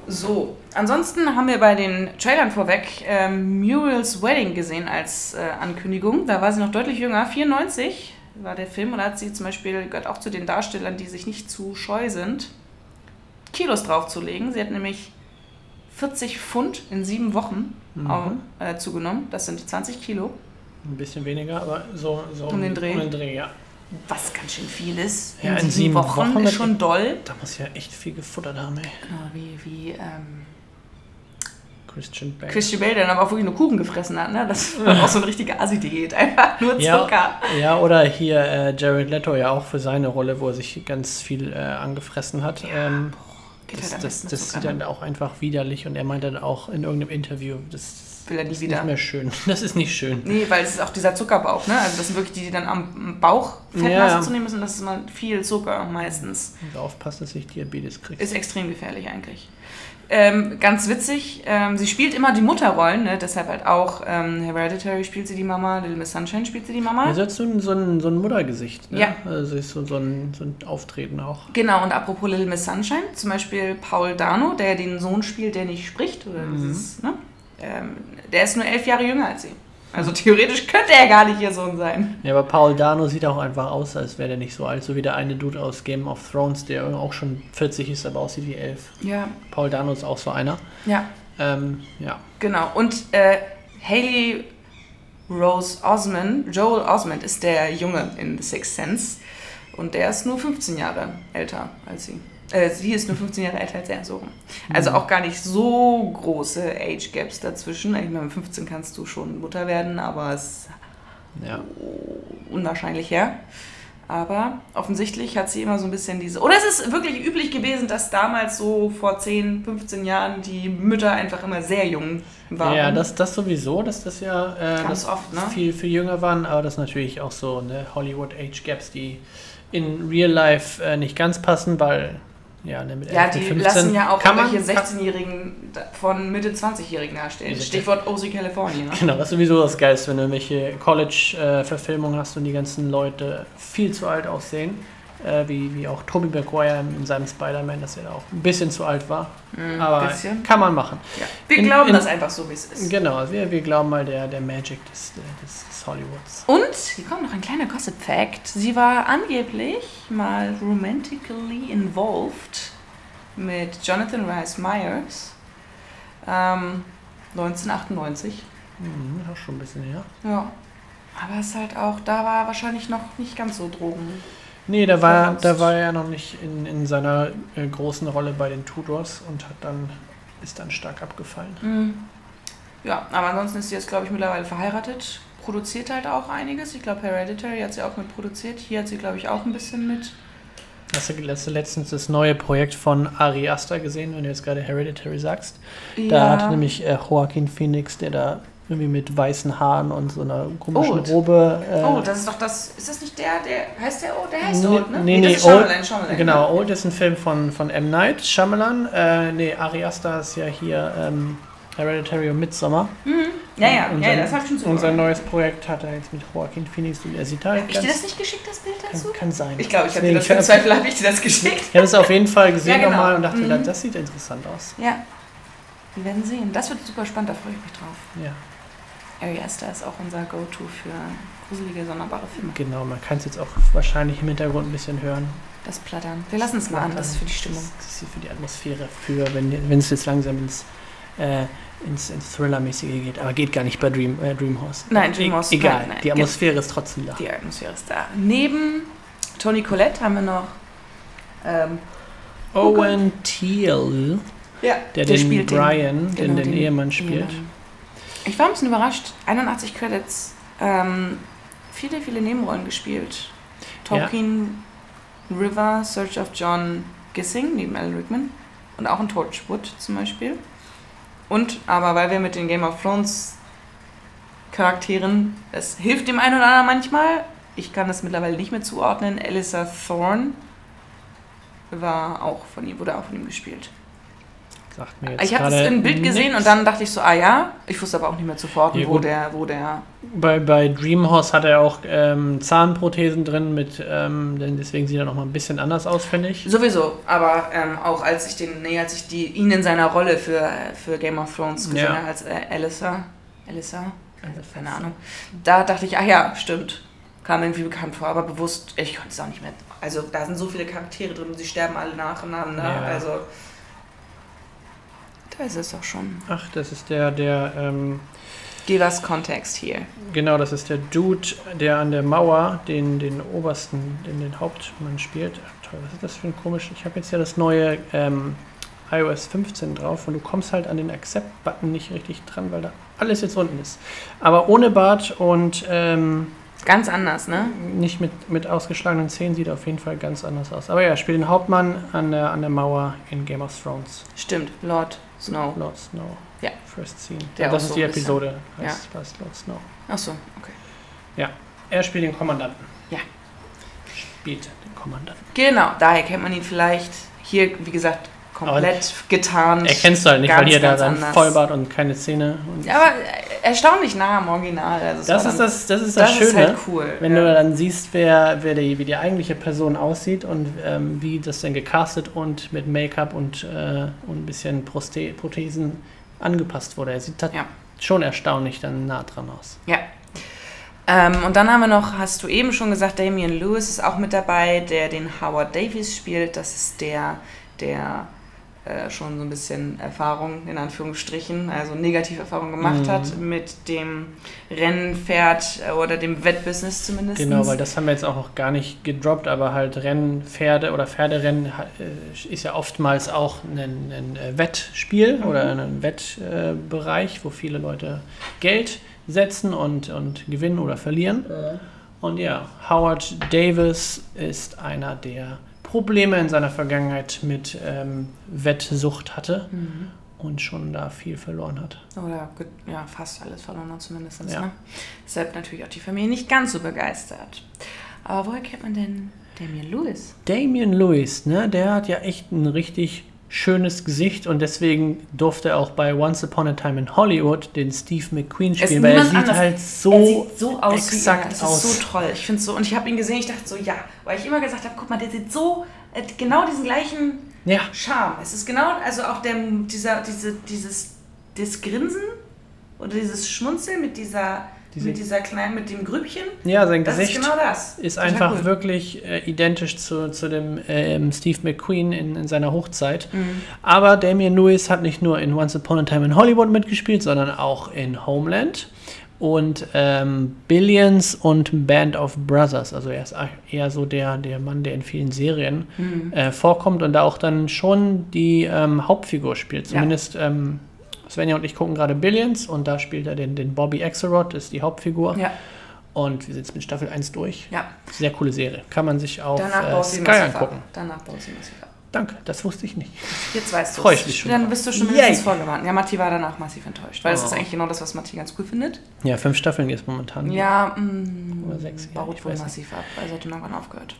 So, ansonsten haben wir bei den Trailern vorweg ähm, Muriel's Wedding gesehen als äh, Ankündigung. Da war sie noch deutlich jünger, 94 war der Film und da hat sie zum Beispiel, gehört auch zu den Darstellern, die sich nicht zu scheu sind, Kilos draufzulegen. Sie hat nämlich 40 Pfund in sieben Wochen mhm. auch, äh, zugenommen. Das sind 20 Kilo. Ein bisschen weniger, aber so, so um, den Dreh. Um den Dreh, ja was ganz schön viel ist. Ja, in, in sieben Wochen, Wochen ist schon doll. Da muss ja echt viel gefuttert haben, ey. Genau, wie, wie ähm, Christian Bale. Christian Bale, der dann aber auch wirklich nur Kuchen gefressen hat, ne? Das war auch so eine richtige Asi-Diät, einfach nur Zucker. Ja, ja oder hier äh, Jared Leto ja auch für seine Rolle, wo er sich ganz viel äh, angefressen hat. Ja. Ähm, das, halt das, das sieht dann auch einfach widerlich und er meinte dann auch in irgendeinem Interview, das will er nie das wieder. Ist nicht mehr schön. Das ist nicht schön. Nee, weil es ist auch dieser Zuckerbauch, ne? Also das sind wirklich die, die dann am Bauch Fettmasse ja. zu nehmen müssen. Das ist immer viel Zucker meistens. Also aufpassen, dass ich Diabetes kriege. Ist extrem gefährlich eigentlich. Ähm, ganz witzig, ähm, sie spielt immer die Mutterrollen, ne? deshalb halt auch ähm, Hereditary spielt sie die Mama, Little Miss Sunshine spielt sie die Mama. Ja, sie hat so ein, so ein, Muttergesicht, ne? Ja. Also ist so, so, ein, so ein Auftreten auch. Genau, und apropos Little Miss Sunshine, zum Beispiel Paul Dano, der den Sohn spielt, der nicht spricht, oder mhm. dieses, ne? Ähm, der ist nur elf Jahre jünger als sie. Also theoretisch könnte er gar nicht ihr Sohn sein. Ja, aber Paul Dano sieht auch einfach aus, als wäre der nicht so alt. So wie der eine Dude aus Game of Thrones, der auch schon 40 ist, aber aussieht wie elf. Ja. Paul Dano ist auch so einer. Ja. Ähm, ja. Genau. Und äh, Haley Rose Osmond, Joel Osmond ist der Junge in The Sixth Sense. Und der ist nur 15 Jahre älter als sie. Äh, sie ist nur 15 Jahre älter als er, so. Also mhm. auch gar nicht so große Age Gaps dazwischen. Ich meine, mit 15 kannst du schon Mutter werden, aber es ist ja. unwahrscheinlich her. Aber offensichtlich hat sie immer so ein bisschen diese. Oder es ist wirklich üblich gewesen, dass damals so vor 10, 15 Jahren die Mütter einfach immer sehr jung waren. Ja, das, das sowieso, dass das ja äh, Ganz oft, ne? viel, viel jünger waren, aber das natürlich auch so ne, Hollywood Age Gaps, die in Real Life äh, nicht ganz passen, weil ja, ne, mit ja, die 15. lassen ja auch irgendwelche 16-Jährigen von Mitte 20-Jährigen darstellen. Stichwort OC California. Ne? Genau, das ist sowieso das Geilste, wenn du irgendwelche College-Verfilmungen hast und die ganzen Leute viel zu alt aussehen. Äh, wie, wie auch Tobey Maguire in seinem Spider-Man, dass er da auch ein bisschen zu alt war. Mm, Aber bisschen. kann man machen. Ja. Wir in, glauben in, das einfach so, wie es ist. Genau, wir, wir glauben mal der, der Magic des, des Hollywoods. Und hier kommt noch ein kleiner Gossip-Fact. Sie war angeblich mal romantically involved mit Jonathan Rice Myers. Ähm, 1998. Mhm, auch schon ein bisschen her. Ja. Aber es ist halt auch, da war wahrscheinlich noch nicht ganz so Drogen. Nee, da war, da war er noch nicht in, in seiner äh, großen Rolle bei den Tudors und hat dann, ist dann stark abgefallen. Mhm. Ja, aber ansonsten ist sie jetzt, glaube ich, mittlerweile verheiratet produziert halt auch einiges. Ich glaube, Hereditary hat sie auch mit produziert. Hier hat sie, glaube ich, auch ein bisschen mit. Hast du letztens das neue Projekt von Ari Aster gesehen, wenn du jetzt gerade Hereditary sagst? Ja. Da hat nämlich äh, Joaquin Phoenix, der da irgendwie mit weißen Haaren und so einer komischen Old. Robe. Äh, Oh, das ist doch das. Ist das nicht der, der. Heißt der Old? Der heißt Nee, Old, ne? nee, nee, ist Old- Shyamalan, Genau? Old ist ein Film von, von M. Night Shyamalan. Äh, nee, Ari Aster ist ja hier ähm, Hereditary und Midsommar. Ja, ja, Und ja, sein- das habe ich schon so gehört. neues Projekt hat er jetzt mit Joaquin Phoenix. und Er sieht halt Hab ich dir das nicht geschickt, das Bild dazu? kann, kann sein. Ich glaube, ich habe Nee, dir das im Zweifel habe ich dir das geschickt. Ich habe es auf jeden Fall gesehen Ja, genau. nochmal und dachte, Mhm. das sieht interessant aus. Ja. Wir werden sehen. Das wird super spannend, da freue ich mich drauf. Ja, Ari Aster ist auch unser Go-To für gruselige, sonderbare Filme. genau. Man kann es jetzt auch wahrscheinlich im Hintergrund ein bisschen hören. Das Plattern. Wir lassen es mal an, das ist für die Stimmung. Das ist für die Atmosphäre, für wenn es jetzt langsam ins, äh, ins, ins Thriller-mäßige geht. Aber geht gar nicht bei Dream, äh, Dreamhouse. Nein, Dreamhouse, E egal, nein, nein. die Atmosphäre ist trotzdem da. Die Atmosphäre ist da. Neben Tony Collette haben wir noch ähm, Owen Teal, ja, der, den spielt Brian, den, genau, den, Ehemann spielt. Ehemann. Ich war ein bisschen überrascht. 81 Credits. Ähm, viele, viele Nebenrollen gespielt. Tolkien, River, Search of John Gissing neben Alan Rickman. Und auch in Torchwood zum Beispiel. Und, aber weil wir mit den Game of Thrones Charakteren, es hilft dem einen oder anderen manchmal. Ich kann das mittlerweile nicht mehr zuordnen. Alyssa Thorne war auch von ihm, wurde auch von ihm gespielt. Sagt mir jetzt Ich habe es im Bild gesehen nix. und dann dachte ich so, ah ja. Ich wusste aber auch nicht mehr sofort, Ja, wo der, wo der. Bei, bei Dreamhouse hat er auch ähm, Zahnprothesen drin, mit, ähm, denn deswegen sieht er noch mal ein bisschen anders aus, finde ich. Sowieso, aber ähm, auch als ich den, nee, als ich die, ihn in seiner Rolle für, für Game of Thrones gesehen Ja. habe, als äh, Alyssa, Alyssa, also keine Ahnung, da dachte ich, ach ja, stimmt, kam irgendwie bekannt vor, aber bewusst, ich konnte es auch nicht mehr. Also da sind so viele Charaktere drin, sie sterben alle nacheinander, Ja. also da ist es doch schon. Ach, das ist der, der, ähm, Give us Kontext hier. genau, das ist der Dude, der an der Mauer den, den obersten, den, den Hauptmann spielt. Ach, toll, was ist das für ein komisch? Ich habe jetzt ja das neue ähm, iOS 15 drauf und du kommst halt an den Accept-Button nicht richtig dran, weil da alles jetzt unten ist. Aber ohne Bart und ähm, Ganz anders, ne? nicht mit, mit ausgeschlagenen Zähnen sieht er auf jeden Fall ganz anders aus. Aber ja, spielt den Hauptmann an der, an der Mauer in Game of Thrones. Stimmt, Lord Snow. Lord Snow. Ja. First Scene. Der ja, das ist so die Episode. Heißt, heißt Lord Snow. Ach so, okay. Er spielt den Kommandanten. Ja. Spielt den Kommandanten. Genau, daher kennt man ihn vielleicht. Hier, wie gesagt, komplett getarnt. Erkennst du halt nicht, Ganz, weil hier da dann anders. Vollbart und keine Zähne. Und Ja, aber erstaunlich nah am Original. Also das, ist das, das ist das, das Schöne. ist halt cool. Wenn ja. du dann siehst, wer, wer die, wie die eigentliche Person aussieht und ähm, wie das denn gecastet und mit Make-up und, äh, und ein bisschen Proste Prothesen angepasst wurde. Er sieht halt Ja. schon erstaunlich dann nah dran aus. Ja. Ähm, und dann haben wir noch, hast du eben schon gesagt, Damian Lewis ist auch mit dabei, der den Howard Davies spielt. Das ist der, der äh, schon so ein bisschen Erfahrung, in Anführungsstrichen, also negative Erfahrung gemacht Mhm. hat mit dem Rennpferd äh, oder dem Wettbusiness zumindest. Genau, weil das haben wir jetzt auch noch gar nicht gedroppt, aber halt Rennen, Pferde oder Pferderennen äh, ist ja oftmals auch ein, ein Wettspiel Mhm. oder ein Wettbereich, Bereich, wo viele Leute Geld setzen und, und gewinnen oder verlieren. Und ja, Howard Davis ist einer, der Probleme in seiner Vergangenheit mit ähm, Wettsucht hatte Mhm. und schon da viel verloren hat. Oder ja, fast alles verloren hat zumindest. Ja. Ne? Deshalb natürlich auch die Familie nicht ganz so begeistert. Aber woher kennt man denn Damian Lewis? Damian Lewis, ne, der hat ja echt ein richtig schönes Gesicht und deswegen durfte er auch bei Once Upon a Time in Hollywood den Steve McQueen spielen, weil er sieht anders. halt so, er sieht so aus exakt er. Das aus. ist so toll. Ich finde so. Und ich habe ihn gesehen, ich dachte so, ja. Weil ich immer gesagt habe, guck mal, der sieht so, äh, genau diesen gleichen ja, Charme. Es ist genau, also auch der, dieser, diese, dieses, das Grinsen oder dieses Schmunzeln mit dieser, Diese- mit dieser kleinen, mit dem Grübchen. ja, sein Das Gesicht ist genau das. ist einfach cool. wirklich äh, identisch zu, zu dem ähm, Steve McQueen in, in seiner Hochzeit. Mhm. Aber Damian Lewis hat nicht nur in Once Upon a Time in Hollywood mitgespielt, sondern auch in Homeland und ähm, Billions und Band of Brothers. Also er ist eher so der, der Mann, der in vielen Serien Mhm. äh, vorkommt und da auch dann schon die ähm, Hauptfigur spielt. Ja. Zumindest ähm, Svenja und ich gucken gerade Billions und da spielt er den, den Bobby Axelrod, ist die Hauptfigur. Ja, Und wir sind jetzt mit Staffel 1 durch. ja. Sehr coole Serie. Kann man sich auf Danach äh, Sky angucken. Danach baut sie massiv ab. Danke, das wusste ich nicht. Jetzt weißt du ich mich schon Dann drauf. bist du schon mindestens vorgewarnt. Ja, Matti war danach massiv enttäuscht, weil das Oh. ist eigentlich genau das, was Matti ganz cool findet. Ja, fünf Staffeln jetzt momentan. Ja, mh, Oder sechs, ja, baut ich wohl massiv ab, also hat irgendwann aufgehört.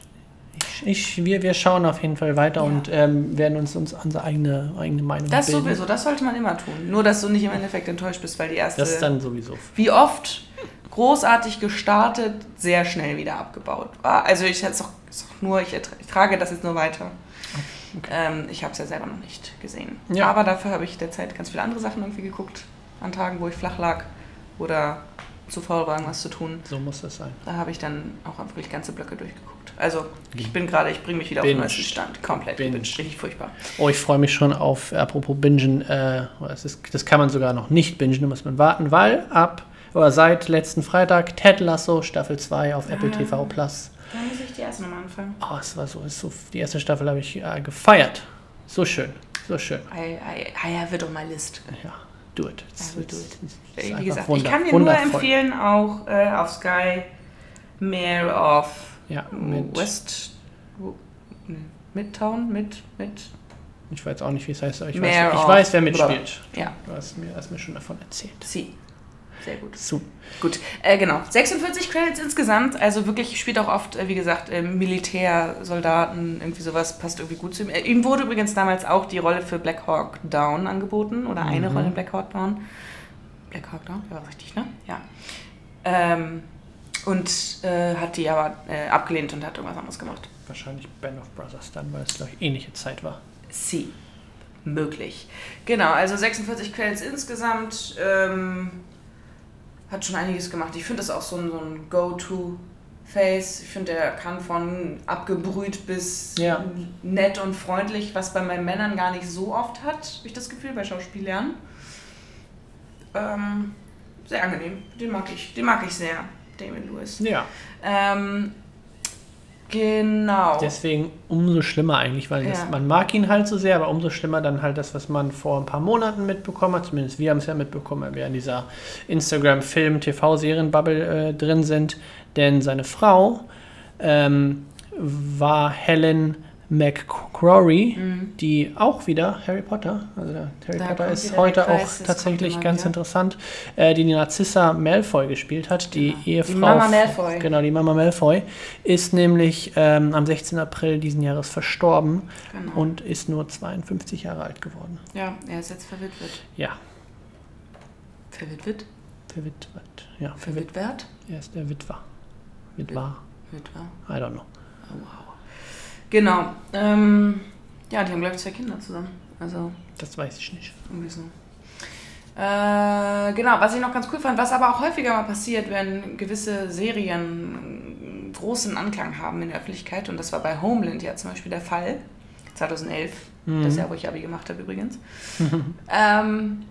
Ich, wir, wir schauen auf jeden Fall weiter Ja. und ähm, werden uns, uns unsere eigene, eigene Meinung Das bilden. sowieso, das sollte man immer tun. Nur, dass du nicht im Endeffekt enttäuscht bist, weil die erste, Das ist dann sowieso. wie oft, großartig gestartet, sehr schnell wieder abgebaut war. Also ich auch, nur, ich, ich trage das jetzt nur weiter. Ähm, ich habe es ja selber noch nicht gesehen. Ja. Aber dafür habe ich derzeit ganz viele andere Sachen irgendwie geguckt. An Tagen, wo ich flach lag oder zu faul war, irgendwas zu tun. So muss das sein. Da habe ich dann auch wirklich ganze Blöcke durchgeguckt. Also ich bin gerade, ich bringe mich wieder auf den Binged. neuesten Stand. Komplett. Binged. gebinged. Richtig furchtbar. Oh, ich freue mich schon auf, apropos Bingen, äh, das, ist, das kann man sogar noch nicht bingen, da muss man warten, weil ab oder seit letzten Freitag Ted Lasso Staffel 2 auf Apple Ah. TV Plus. Dann muss ich die erste nochmal anfangen. Oh, es war so, ist so, die erste Staffel habe ich äh, gefeiert. So schön, so schön. I, I, I have it on my list. Ja, do it. I will do it. Wie gesagt, wunder- ich kann dir wundervoll. nur empfehlen, auch äh, auf Sky Mayor of Ja, mit, West Midtown, mit, mit, ich weiß auch nicht, wie es heißt, aber ich, weiß, ich weiß, wer mitspielt. ja, Du hast mir, hast mir schon davon erzählt. sie. Sehr gut. So, Gut, äh, genau. 46 Credits insgesamt, also wirklich spielt auch oft, äh, wie gesagt, äh, Militär, Soldaten, irgendwie sowas passt irgendwie gut zu ihm. Äh, ihm wurde übrigens damals auch die Rolle für Black Hawk Down angeboten oder eine Mhm. Rolle in Black Hawk Down. Black Hawk Down, ja, richtig, ne? Ja. Ähm, und äh, hat die aber äh, abgelehnt und hat irgendwas anderes gemacht. wahrscheinlich Band of Brothers dann, weil es, glaube ich, ähnliche Zeit war. Sie. Möglich. Genau, also 46 Credits insgesamt. Ähm, hat schon einiges gemacht. Ich finde das auch so ein, so ein Go-To-Face. Ich finde, der kann von abgebrüht bis Ja. nett und freundlich, was bei meinen Männern gar nicht so oft hat, habe ich das Gefühl, bei Schauspielern. Ähm, sehr angenehm. Den mag ich. Den mag ich sehr, Damon Lewis. Ja, Ähm, genau. deswegen umso schlimmer eigentlich, weil das, Ja. man mag ihn halt so sehr, aber umso schlimmer dann halt das, was man vor ein paar Monaten mitbekommen hat. Zumindest wir haben es ja mitbekommen, weil wir in dieser Instagram-Film-TV-Serien-Bubble äh, drin sind. Denn seine Frau ähm, war Helen McCrory, Mhm. die auch wieder Harry Potter, also Harry Da Potter ist heute Kreis, auch tatsächlich immer ganz wieder. interessant, äh, die die Narzissa Malfoy gespielt hat, die Genau. Die Ehefrau. Mama Malfoy. Genau, die Mama Malfoy ist nämlich ähm, am 16. April diesen Jahres verstorben genau. und ist nur 52 Jahre alt geworden. ja, er ist jetzt verwitwet. Ja, Verwitwet? verwitwet. Ja, verwitwet. Verwitwert? Er ist der Witwer. Witwer. Witwer. I don't know. Oh, wow. Genau. Ähm, ja, die haben, glaube ich, zwei Kinder zusammen. Also, Das weiß ich nicht. irgendwie so. Äh, genau, was ich noch ganz cool fand, was aber auch häufiger mal passiert, wenn gewisse Serien großen Anklang haben in der Öffentlichkeit, und das war bei Homeland ja zum Beispiel der Fall, 2011, Mhm. das Jahr, wo ich Abi gemacht habe übrigens. ähm,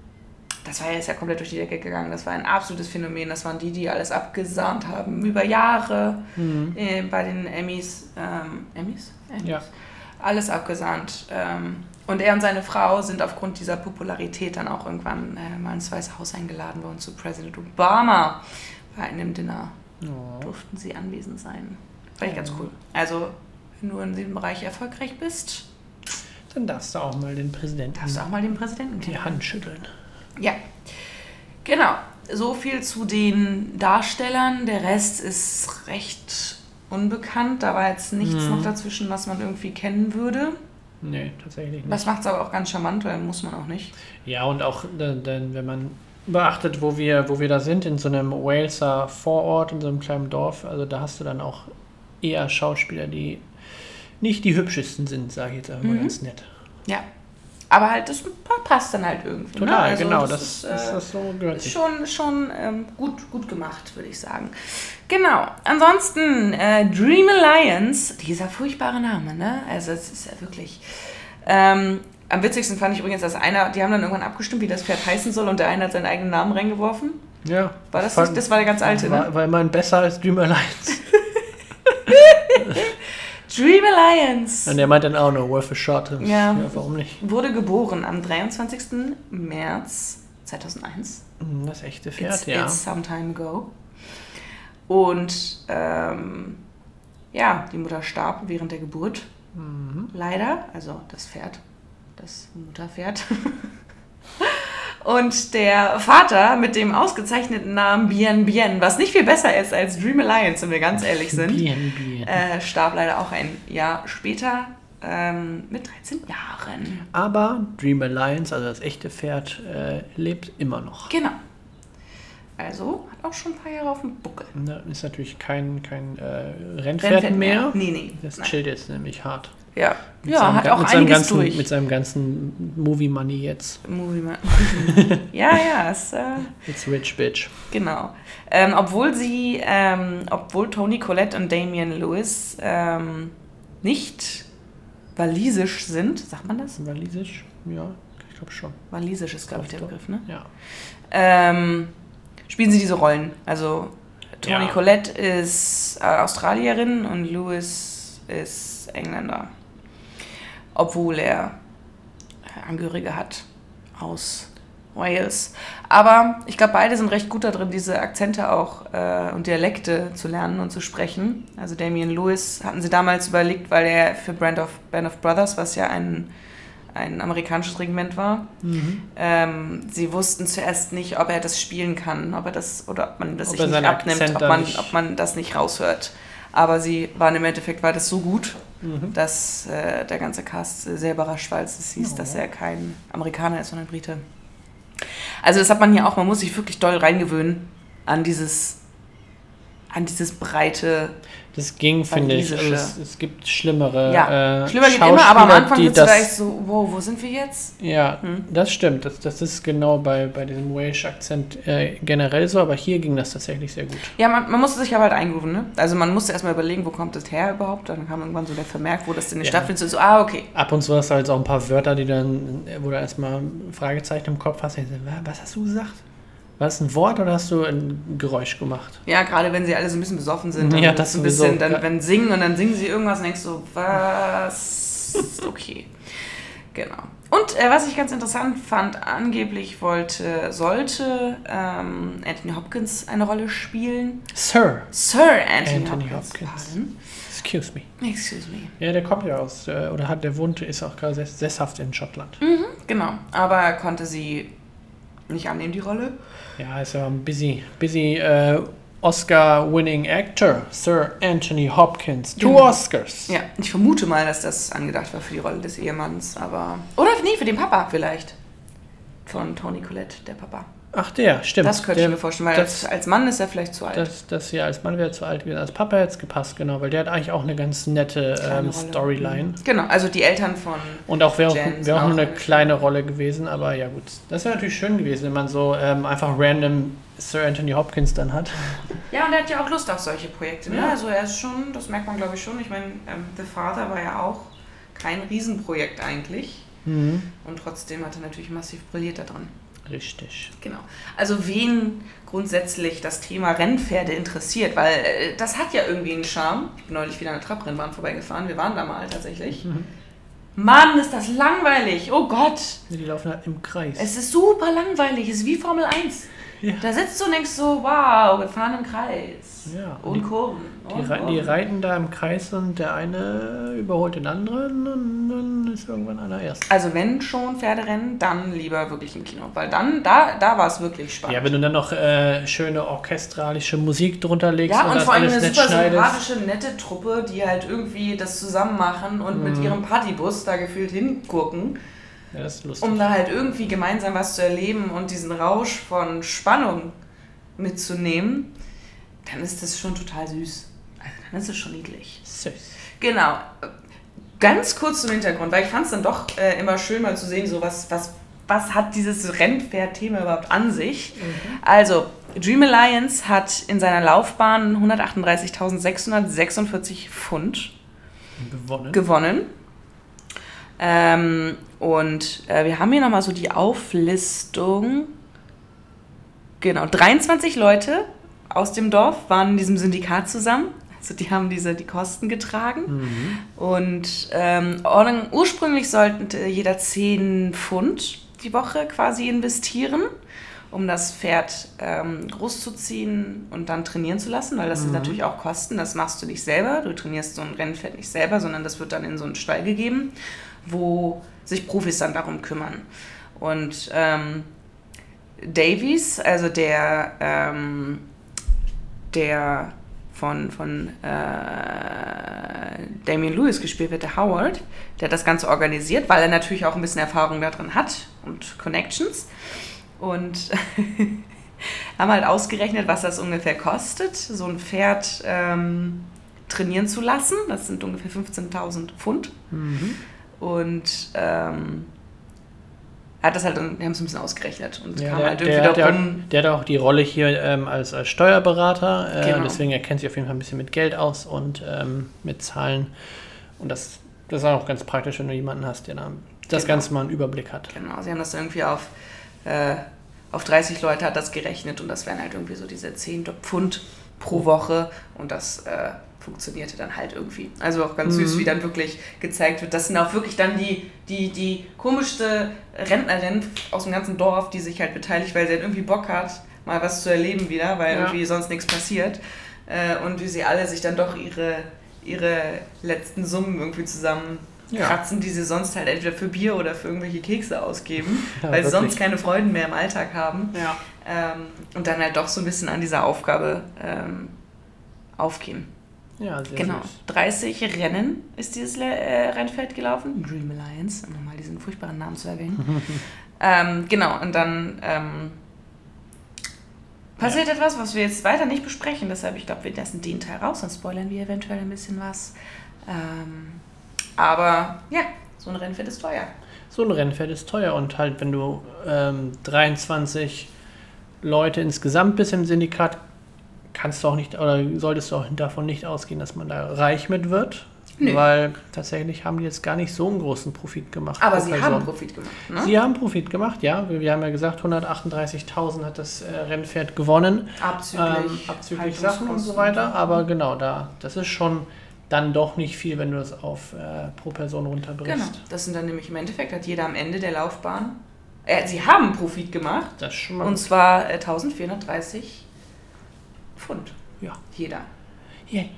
das war ja jetzt ja komplett durch die Decke gegangen. Das war ein absolutes Phänomen. Das waren die, die alles abgesahnt haben über Jahre Mhm. äh, bei den Emmys. Ähm, Emmys? Emmys? Ja. Alles abgesahnt. Ähm, und er und seine Frau sind aufgrund dieser Popularität dann auch irgendwann äh, mal ins Weiße Haus eingeladen worden zu Präsident Obama. Bei einem Dinner Oh. durften sie anwesend sein. Fand ich ganz cool. Also, wenn du in diesem Bereich erfolgreich bist, Dann darfst du auch mal den Präsidenten darfst du auch mal den Präsidenten die. Hand schütteln. Ja, genau. So viel zu den Darstellern. Der Rest ist recht unbekannt. Da war jetzt nichts Mhm. noch dazwischen, was man irgendwie kennen würde. Nee, tatsächlich nicht. Das macht es aber auch ganz charmant, weil muss man auch nicht. Ja, und auch, denn, denn wenn man beachtet, wo wir, wo wir da sind, in so einem Waleser Vorort, in so einem kleinen Dorf, also da hast du dann auch eher Schauspieler, die nicht die hübschesten sind, sage ich jetzt einfach mal Mhm. ganz nett. Ja. Aber halt, das passt dann halt irgendwie. ne? Total, Also genau, das das, ist, äh, das so gehört sich. schon, schon ähm, gut, gut gemacht, würde ich sagen. Genau. Ansonsten, äh, Dream Alliance, dieser furchtbare Name, ne? Also, es ist ja wirklich. Ähm, am witzigsten fand ich übrigens, dass einer, die haben dann irgendwann abgestimmt, wie das Pferd heißen soll, und der eine hat seinen eigenen Namen reingeworfen. Ja, War das fand- nicht? Das war der ganz alte, ne? war, war immerhin besser als Dream Alliance. Dream Alliance Und der meint dann auch noch worth a shot. Ja. warum nicht? wurde geboren am 23. März 2001. Hm, Das echte Pferd, It's, ja. it's some time ago. Und ähm, ja, die Mutter starb während der Geburt Leider, also das Pferd, das Mutterpferd. Und der Vater mit dem ausgezeichneten Namen Bien Bien, was nicht viel besser ist als Dream Alliance, wenn wir ganz ehrlich sind, Bien, bien. äh, starb leider auch ein Jahr später ähm, mit 13 Jahren. Aber Dream Alliance, also das echte Pferd, äh, lebt immer noch. Genau. Also hat auch schon ein paar Jahre auf dem Buckel. Ist natürlich kein, kein äh, Rennpferd mehr. Nee, nee. Das Nein. chillt jetzt nämlich hart. Ja, Mit ja seinem hat auch mit einiges ganzen, durch. Mit seinem ganzen Movie Money jetzt. Movie Man. ja, ja, ist, äh, It's rich bitch. genau. Ähm, obwohl sie, ähm, obwohl Tony Collette und Damian Lewis ähm, nicht walisisch sind, sagt man das? Walisisch? Ja, ich glaube schon. Walisisch ist, glaube ich, der. Begriff, ne? Ja. ähm, spielen sie diese Rollen. Also Toni Ja. Collette ist äh, Australierin und Lewis ist Engländer. Obwohl er äh, Angehörige hat aus Wales. Aber ich glaube, beide sind recht gut darin, diese Akzente auch äh, und Dialekte zu lernen und zu sprechen. Also Damien Lewis hatten sie damals überlegt, weil er für Brand of, Band of Brothers, was ja ein, ein amerikanisches Regiment war, Mhm. ähm, sie wussten zuerst nicht, ob er das spielen kann, ob er das oder ob man das Ob sich nicht abnimmt, ob man, ob man das nicht raushört. Aber sie waren im Endeffekt war das so gut, Mhm. dass äh, der ganze Cast sehr überrascht war, als es hieß, Oh. dass er kein Amerikaner ist, sondern Brite. Also das hat man hier auch, man muss sich wirklich doll reingewöhnen an dieses, an dieses breite. Das ging, finde ich. Also es, es gibt schlimmere. Ja, äh, schlimmer geht immer, aber am Anfang da das- echt so, wow, wo sind wir jetzt? Ja, Hm. das stimmt. Das, das ist genau bei, bei diesem Welsh-Akzent äh, generell so, aber hier ging das tatsächlich sehr gut. Ja, man, man musste sich aber halt eingrooven, ne? Also man musste erstmal überlegen, wo kommt das her überhaupt. Dann kam irgendwann so der Vermerk, wo das denn Ja. stattfindet. So, so, ah, okay. Ab und zu hast du halt auch ein paar Wörter, die dann, wo du erstmal Fragezeichen im Kopf hast. Und denkst, "Wa- Was hast du gesagt? War das ein Wort oder hast du ein Geräusch gemacht? Ja, gerade wenn sie alle so ein bisschen besoffen sind. Dann Ja, das so ein bisschen, sowieso. dann, wenn singen und dann singen sie irgendwas und denkst so, was? Okay. Genau. Und äh, was ich ganz interessant fand, angeblich wollte, sollte ähm, Anthony Hopkins eine Rolle spielen. Sir. Sir Anthony, Anthony Hopkins. Hopkins. Pardon. Excuse me. Excuse me. Ja, der kommt ja aus, äh, oder hat, der wohnt, ist auch gerade sess- sesshaft in Schottland. Genau. Aber er konnte sie nicht annehmen, die Rolle. Ja, ist ja ein busy, busy äh, Oscar-winning Actor, Sir Anthony Hopkins. Two Genau. Oscars. Ja, ich vermute mal, dass das angedacht war für die Rolle des Ehemanns, aber. Oder nee, für den Papa vielleicht. Von Tony Collette, der Papa. Ach, der, stimmt. Das könnte der, ich mir vorstellen, weil das- als, als Mann ist er vielleicht zu alt. Das, das ja als Mann wäre zu alt gewesen. Als Papa hätte es gepasst, genau, weil der hat eigentlich auch eine ganz nette ähm. Storyline. Genau, also die Eltern von. Und auch wäre auch, wär auch nur auch eine eine kleine Rolle gewesen, aber ja gut. Das wäre natürlich schön gewesen, wenn man so ähm, einfach random Sir Anthony Hopkins dann hat. Ja, und er hat ja auch Lust auf solche Projekte. Ne? Ja. Also er ist schon, das merkt man glaube ich schon. Ich meine, ähm, The Father war ja auch kein Riesenprojekt eigentlich. Mhm. Und trotzdem hat er natürlich massiv brilliert da dran. Richtig. Genau. Also wen grundsätzlich das Thema Rennpferde interessiert, weil äh, das hat ja irgendwie einen Charme. Ich bin neulich wieder an der Trabrennbahn vorbeigefahren. Wir waren da mal tatsächlich. Mhm. Mann, ist das langweilig. Oh Gott. Die laufen halt im Kreis. Es ist super langweilig. Es ist wie Formel 1. Ja. Da sitzt du und denkst so, wow, wir fahren im Kreis. Ja. Und Die- Kurven. Die, Und rei- die Kurven. reiten da im Kreis und der eine überholt den anderen und dann ist irgendwann einer erst. Also wenn schon Pferderennen, dann lieber wirklich im Kino. Weil dann, da, da war es wirklich spannend. Ja, wenn du dann noch äh, schöne orchestralische Musik drunter legst Ja, und, und das vor allem eine super sympathische, nette Truppe, die halt irgendwie das zusammen machen und Mhm. mit ihrem Partybus da gefühlt hingucken, Ja, um da halt irgendwie gemeinsam was zu erleben und diesen Rausch von Spannung mitzunehmen, dann ist das schon total süß. Also dann ist es schon niedlich. Süß. Genau. Ganz kurz zum Hintergrund, weil ich fand es dann doch äh, immer schön mal zu sehen, so was, was, was hat dieses Rennpferd-Thema überhaupt an sich. Also, Dream Alliance hat in seiner Laufbahn 138.646 Pfund Gewonnen. gewonnen. Ähm, und äh, wir haben hier nochmal so die Auflistung. Genau, 23 Leute aus dem Dorf waren in diesem Syndikat zusammen. Also die haben diese, die Kosten getragen. mhm. Und ähm, ursprünglich sollten jeder 10 Pfund die Woche quasi investieren, um das Pferd ähm, großzuziehen und dann trainieren zu lassen, weil das sind natürlich auch Kosten. Das machst du nicht selber. Du trainierst so ein Rennpferd nicht selber, sondern das wird dann in so einen Stall gegeben, wo sich Profis dann darum kümmern. Und ähm, Davies, also der, ähm, der von, von äh, Damien Lewis gespielt wird, der Howard, der das Ganze organisiert, weil er natürlich auch ein bisschen Erfahrung darin hat und Connections. Und haben halt ausgerechnet, was das ungefähr kostet, so ein Pferd ähm, trainieren zu lassen. Das sind ungefähr 15.000 Pfund. Und ähm, hat das halt dann, die haben es ein bisschen ausgerechnet und Ja, kam der, halt der, irgendwie der, darum. der hat auch die Rolle hier ähm, als, als Steuerberater. Äh, Genau. Deswegen erkennt sich auf jeden Fall ein bisschen mit Geld aus und ähm, mit Zahlen. Und das, das ist auch ganz praktisch, wenn du jemanden hast, der da das Genau. Ganze mal einen Überblick hat. Genau, sie haben das irgendwie auf, äh, auf 30 Leute hat das gerechnet und das wären halt irgendwie so diese 10 Pfund pro Woche und das äh, funktionierte dann halt irgendwie. Also auch ganz süß, wie dann wirklich gezeigt wird. Das sind auch wirklich dann die, die, die komischste Rentnerin aus dem ganzen Dorf, die sich halt beteiligt, weil sie halt irgendwie Bock hat, mal was zu erleben wieder, weil Ja. irgendwie sonst nichts passiert. Äh, und wie sie alle sich dann doch ihre, ihre letzten Summen irgendwie zusammen Ja. kratzen, die sie sonst halt entweder für Bier oder für irgendwelche Kekse ausgeben, Ja, weil sie sonst keine Freuden mehr im Alltag haben. Ja. Ähm, und dann halt doch so ein bisschen an dieser Aufgabe ähm, aufgehen. Ja, sehr genau. süß. 30 Rennen ist dieses äh, Rennfeld gelaufen. Dream Alliance, um nochmal diesen furchtbaren Namen zu erwähnen. ähm, genau, und dann ähm, passiert etwas, was wir jetzt weiter nicht besprechen. Deshalb, ich glaube, wir lassen den Teil raus, dann spoilern wir eventuell ein bisschen was. Ähm, aber ja, so ein Rennfeld ist teuer. So ein Rennpferd ist teuer und halt, wenn du ähm, 23 Leute insgesamt bist im Syndikat, kannst du auch nicht oder solltest du auch davon nicht ausgehen, dass man da reich mit wird. Nö. Weil tatsächlich haben die jetzt gar nicht so einen großen Profit gemacht. Aber sie Person. haben Profit gemacht. Ne? Sie haben Profit gemacht, ja. Wir, wir haben ja gesagt, 138.000 hat das äh, Rennpferd gewonnen. Abzüglich, Ähm, abzüglich Sachen und so weiter. Aber genau, da, das ist schon dann doch nicht viel, wenn du das auf äh, pro Person runterbrichst. Genau, das sind dann nämlich im Endeffekt, hat jeder am Ende der Laufbahn, äh, sie haben Profit gemacht, Das ist schon mal und zwar äh, 1430 Pfund, ja. jeder. Yay.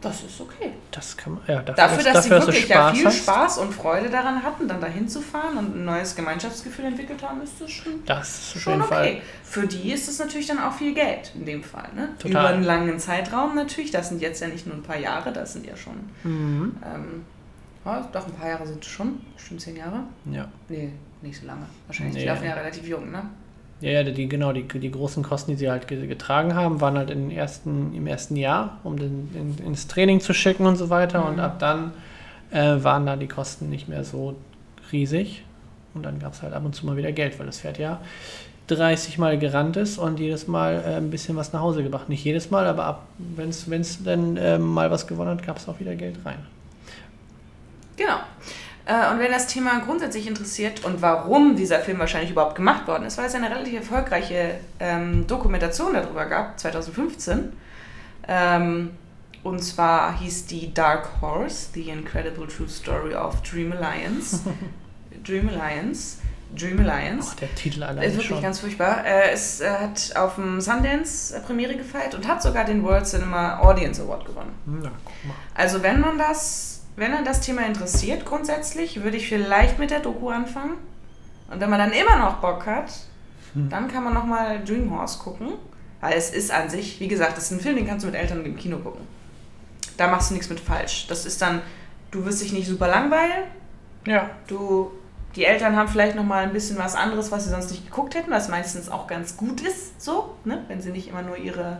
Das ist okay. Das kann man, ja, dafür, Dafür, dass sie dafür, wirklich ja viel hast, Spaß und Freude daran hatten, dann dahin zu fahren und ein neues Gemeinschaftsgefühl entwickelt haben, ist das schon, Das ist schon okay. Fall. Für die ist es natürlich dann auch viel Geld in dem Fall. Ne? Total. Über einen langen Zeitraum natürlich. Das sind jetzt ja nicht nur ein paar Jahre, das sind ja schon, Mhm. ähm, ja, doch ein paar Jahre sind es schon, bestimmt zehn Jahre. Ja. Nee, nicht so lange. Wahrscheinlich. Nee. Die laufen ja relativ jung, ne? Ja, ja, die, genau, die, die großen Kosten, die sie halt ge- getragen haben, waren halt in ersten, im ersten Jahr, um den, in, ins Training zu schicken und so weiter. Und Mhm. ab dann äh, waren da die Kosten nicht mehr so riesig. Und dann gab es halt ab und zu mal wieder Geld, weil das Pferd ja 30 Mal gerannt ist und jedes Mal äh, ein bisschen was nach Hause gebracht. Nicht jedes Mal, aber ab, wenn es dann äh, mal was gewonnen hat, gab es auch wieder Geld rein. Genau. Äh, Und wenn das Thema grundsätzlich interessiert und warum dieser Film wahrscheinlich überhaupt gemacht worden ist, weil es eine relativ erfolgreiche ähm, Dokumentation darüber gab, 2015. Ähm, und zwar hieß die Dark Horse, The Incredible True Story of Dream Alliance. Dream Alliance. Dream Alliance. Oh, der Titel Ist allein wirklich schon. ganz furchtbar. Äh, es äh, hat auf dem Sundance Premiere gefeiert und hat sogar den World Cinema Audience Award gewonnen. Na, guck mal. Also wenn man das, wenn er das Thema interessiert grundsätzlich, würde ich vielleicht mit der Doku anfangen. Und wenn man dann immer noch Bock hat, Hm. dann kann man nochmal Dream Horse gucken. Weil es ist an sich, wie gesagt, das ist ein Film, den kannst du mit Eltern im Kino gucken. Da machst du nichts mit falsch. Das ist dann, du wirst dich nicht super langweilen. Ja, Du, die Eltern haben vielleicht nochmal ein bisschen was anderes, was sie sonst nicht geguckt hätten, was meistens auch ganz gut ist, so, ne? wenn sie nicht immer nur ihre, ihre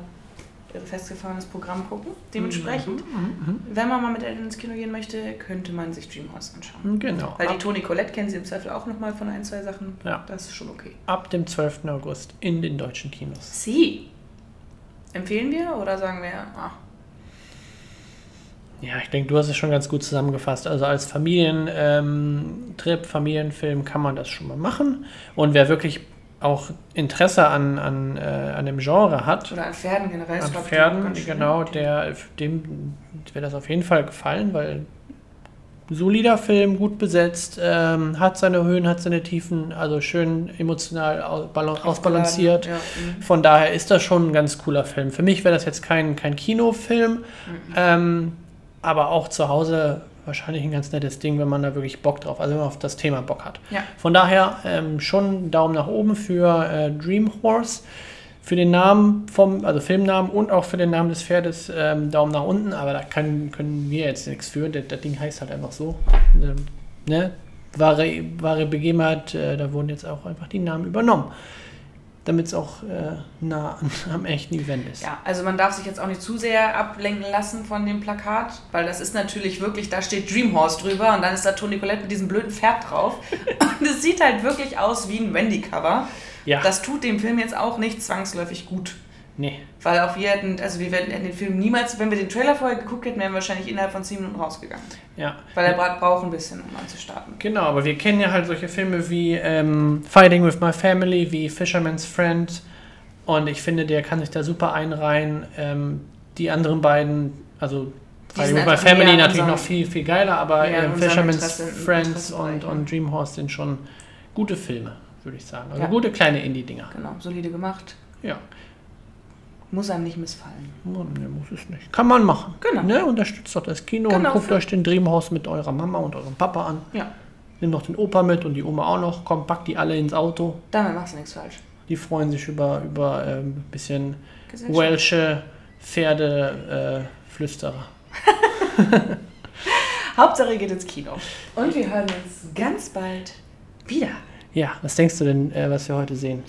festgefahrenes Programm gucken. Dementsprechend, Mhm, wenn man mal mit Eltern ins Kino gehen möchte, könnte man sich Dreamhouse anschauen. mhm. genau. Weil die Toni Colette kennen sie im Zweifel auch nochmal von ein, zwei Sachen. Ja. Das ist schon okay. ab dem 12. August in den deutschen Kinos. Sie. Empfehlen wir oder sagen wir, ah, Ja, ich denke, du hast es schon ganz gut zusammengefasst. Also als Familientrip, ähm, Familienfilm kann man das schon mal machen. Und wer wirklich auch Interesse an, an, äh, an dem Genre hat, oder an Pferden generell. an Pferden, genau, der, dem wird das auf jeden Fall gefallen, weil solider Film, gut besetzt, ähm, hat seine Höhen, hat seine Tiefen, also schön emotional ausbalanciert. Ja, mhm. Von daher ist das schon ein ganz cooler Film. Für mich wäre das jetzt kein, kein Kinofilm, mhm. ähm, aber auch zu Hause wahrscheinlich ein ganz nettes Ding, wenn man da wirklich Bock drauf, also wenn man auf das Thema Bock hat. Ja. Von daher ähm, schon Daumen nach oben für äh, Dream Horse. Für den Namen vom, also Filmnamen und auch für den Namen des Pferdes ähm, Daumen nach unten, aber da kann, können wir jetzt nichts für. Das, das Ding heißt halt einfach so. Ähm, ne? Wahre, wahre Begebenheit, äh, da wurden jetzt auch einfach die Namen übernommen damit es auch äh, nah am echten Event ist. Ja, also man darf sich jetzt auch nicht zu sehr ablenken lassen von dem Plakat, weil das ist natürlich wirklich, da steht Dreamhorse drüber und dann ist da Toni Colette mit diesem blöden Pferd drauf. und es sieht halt wirklich aus wie ein Wendy-Cover. Ja. Das tut dem Film jetzt auch nicht zwangsläufig gut. Nee. Weil auch wir hätten, also wir hätten den Film niemals, wenn wir den Trailer vorher geguckt hätten, wären wir wahrscheinlich innerhalb von 10 Minuten rausgegangen. Ja. Weil er braucht ein bisschen, um anzustarten. Genau, aber wir kennen ja halt solche Filme wie ähm, Fighting with My Family, wie Fisherman's Friend. Und ich finde, der kann sich da super einreihen. Ähm, die anderen beiden, also Fighting with My Family natürlich noch viel, viel geiler, aber ähm, Fisherman's Interesse, Friends und, und Dreamhorse sind schon gute Filme, würde ich sagen. Also ja. gute kleine Indie-Dinger. Genau, solide gemacht. Ja. Muss einem nicht missfallen. Ne, muss es nicht. Kann man machen. Genau. Ne? Unterstützt doch das Kino genau, und guckt euch den Dreamhaus mit eurer Mama und eurem Papa an. Ja. Nehmt noch den Opa mit und die Oma auch noch. Komm, pack die alle ins Auto. Damit machst du nichts falsch. Die freuen sich über, über ein ähm, bisschen Welsche Pferdeflüsterer. Äh, Hauptsache geht ins Kino. Und wir hören uns ganz bald wieder. Ja, was denkst du denn, äh, was wir heute sehen?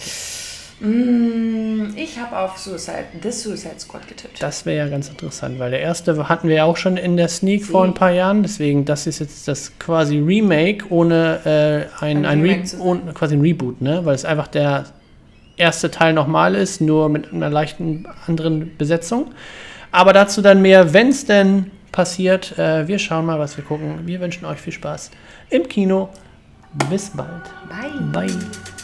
Mm, ich habe auf Suicide, The Suicide Squad getippt. Das wäre ja ganz interessant, weil der erste hatten wir ja auch schon in der Sneak Sie. vor ein paar Jahren. Deswegen, das ist jetzt das quasi Remake ohne äh, ein, ein, ein Re ohne, quasi ein Reboot, ne? Weil es einfach der erste Teil nochmal ist, nur mit einer leichten anderen Besetzung. Aber dazu dann mehr, wenn es denn passiert. Äh, wir schauen mal, was wir gucken. Wir wünschen euch viel Spaß im Kino. Bis bald. Bye. Bye.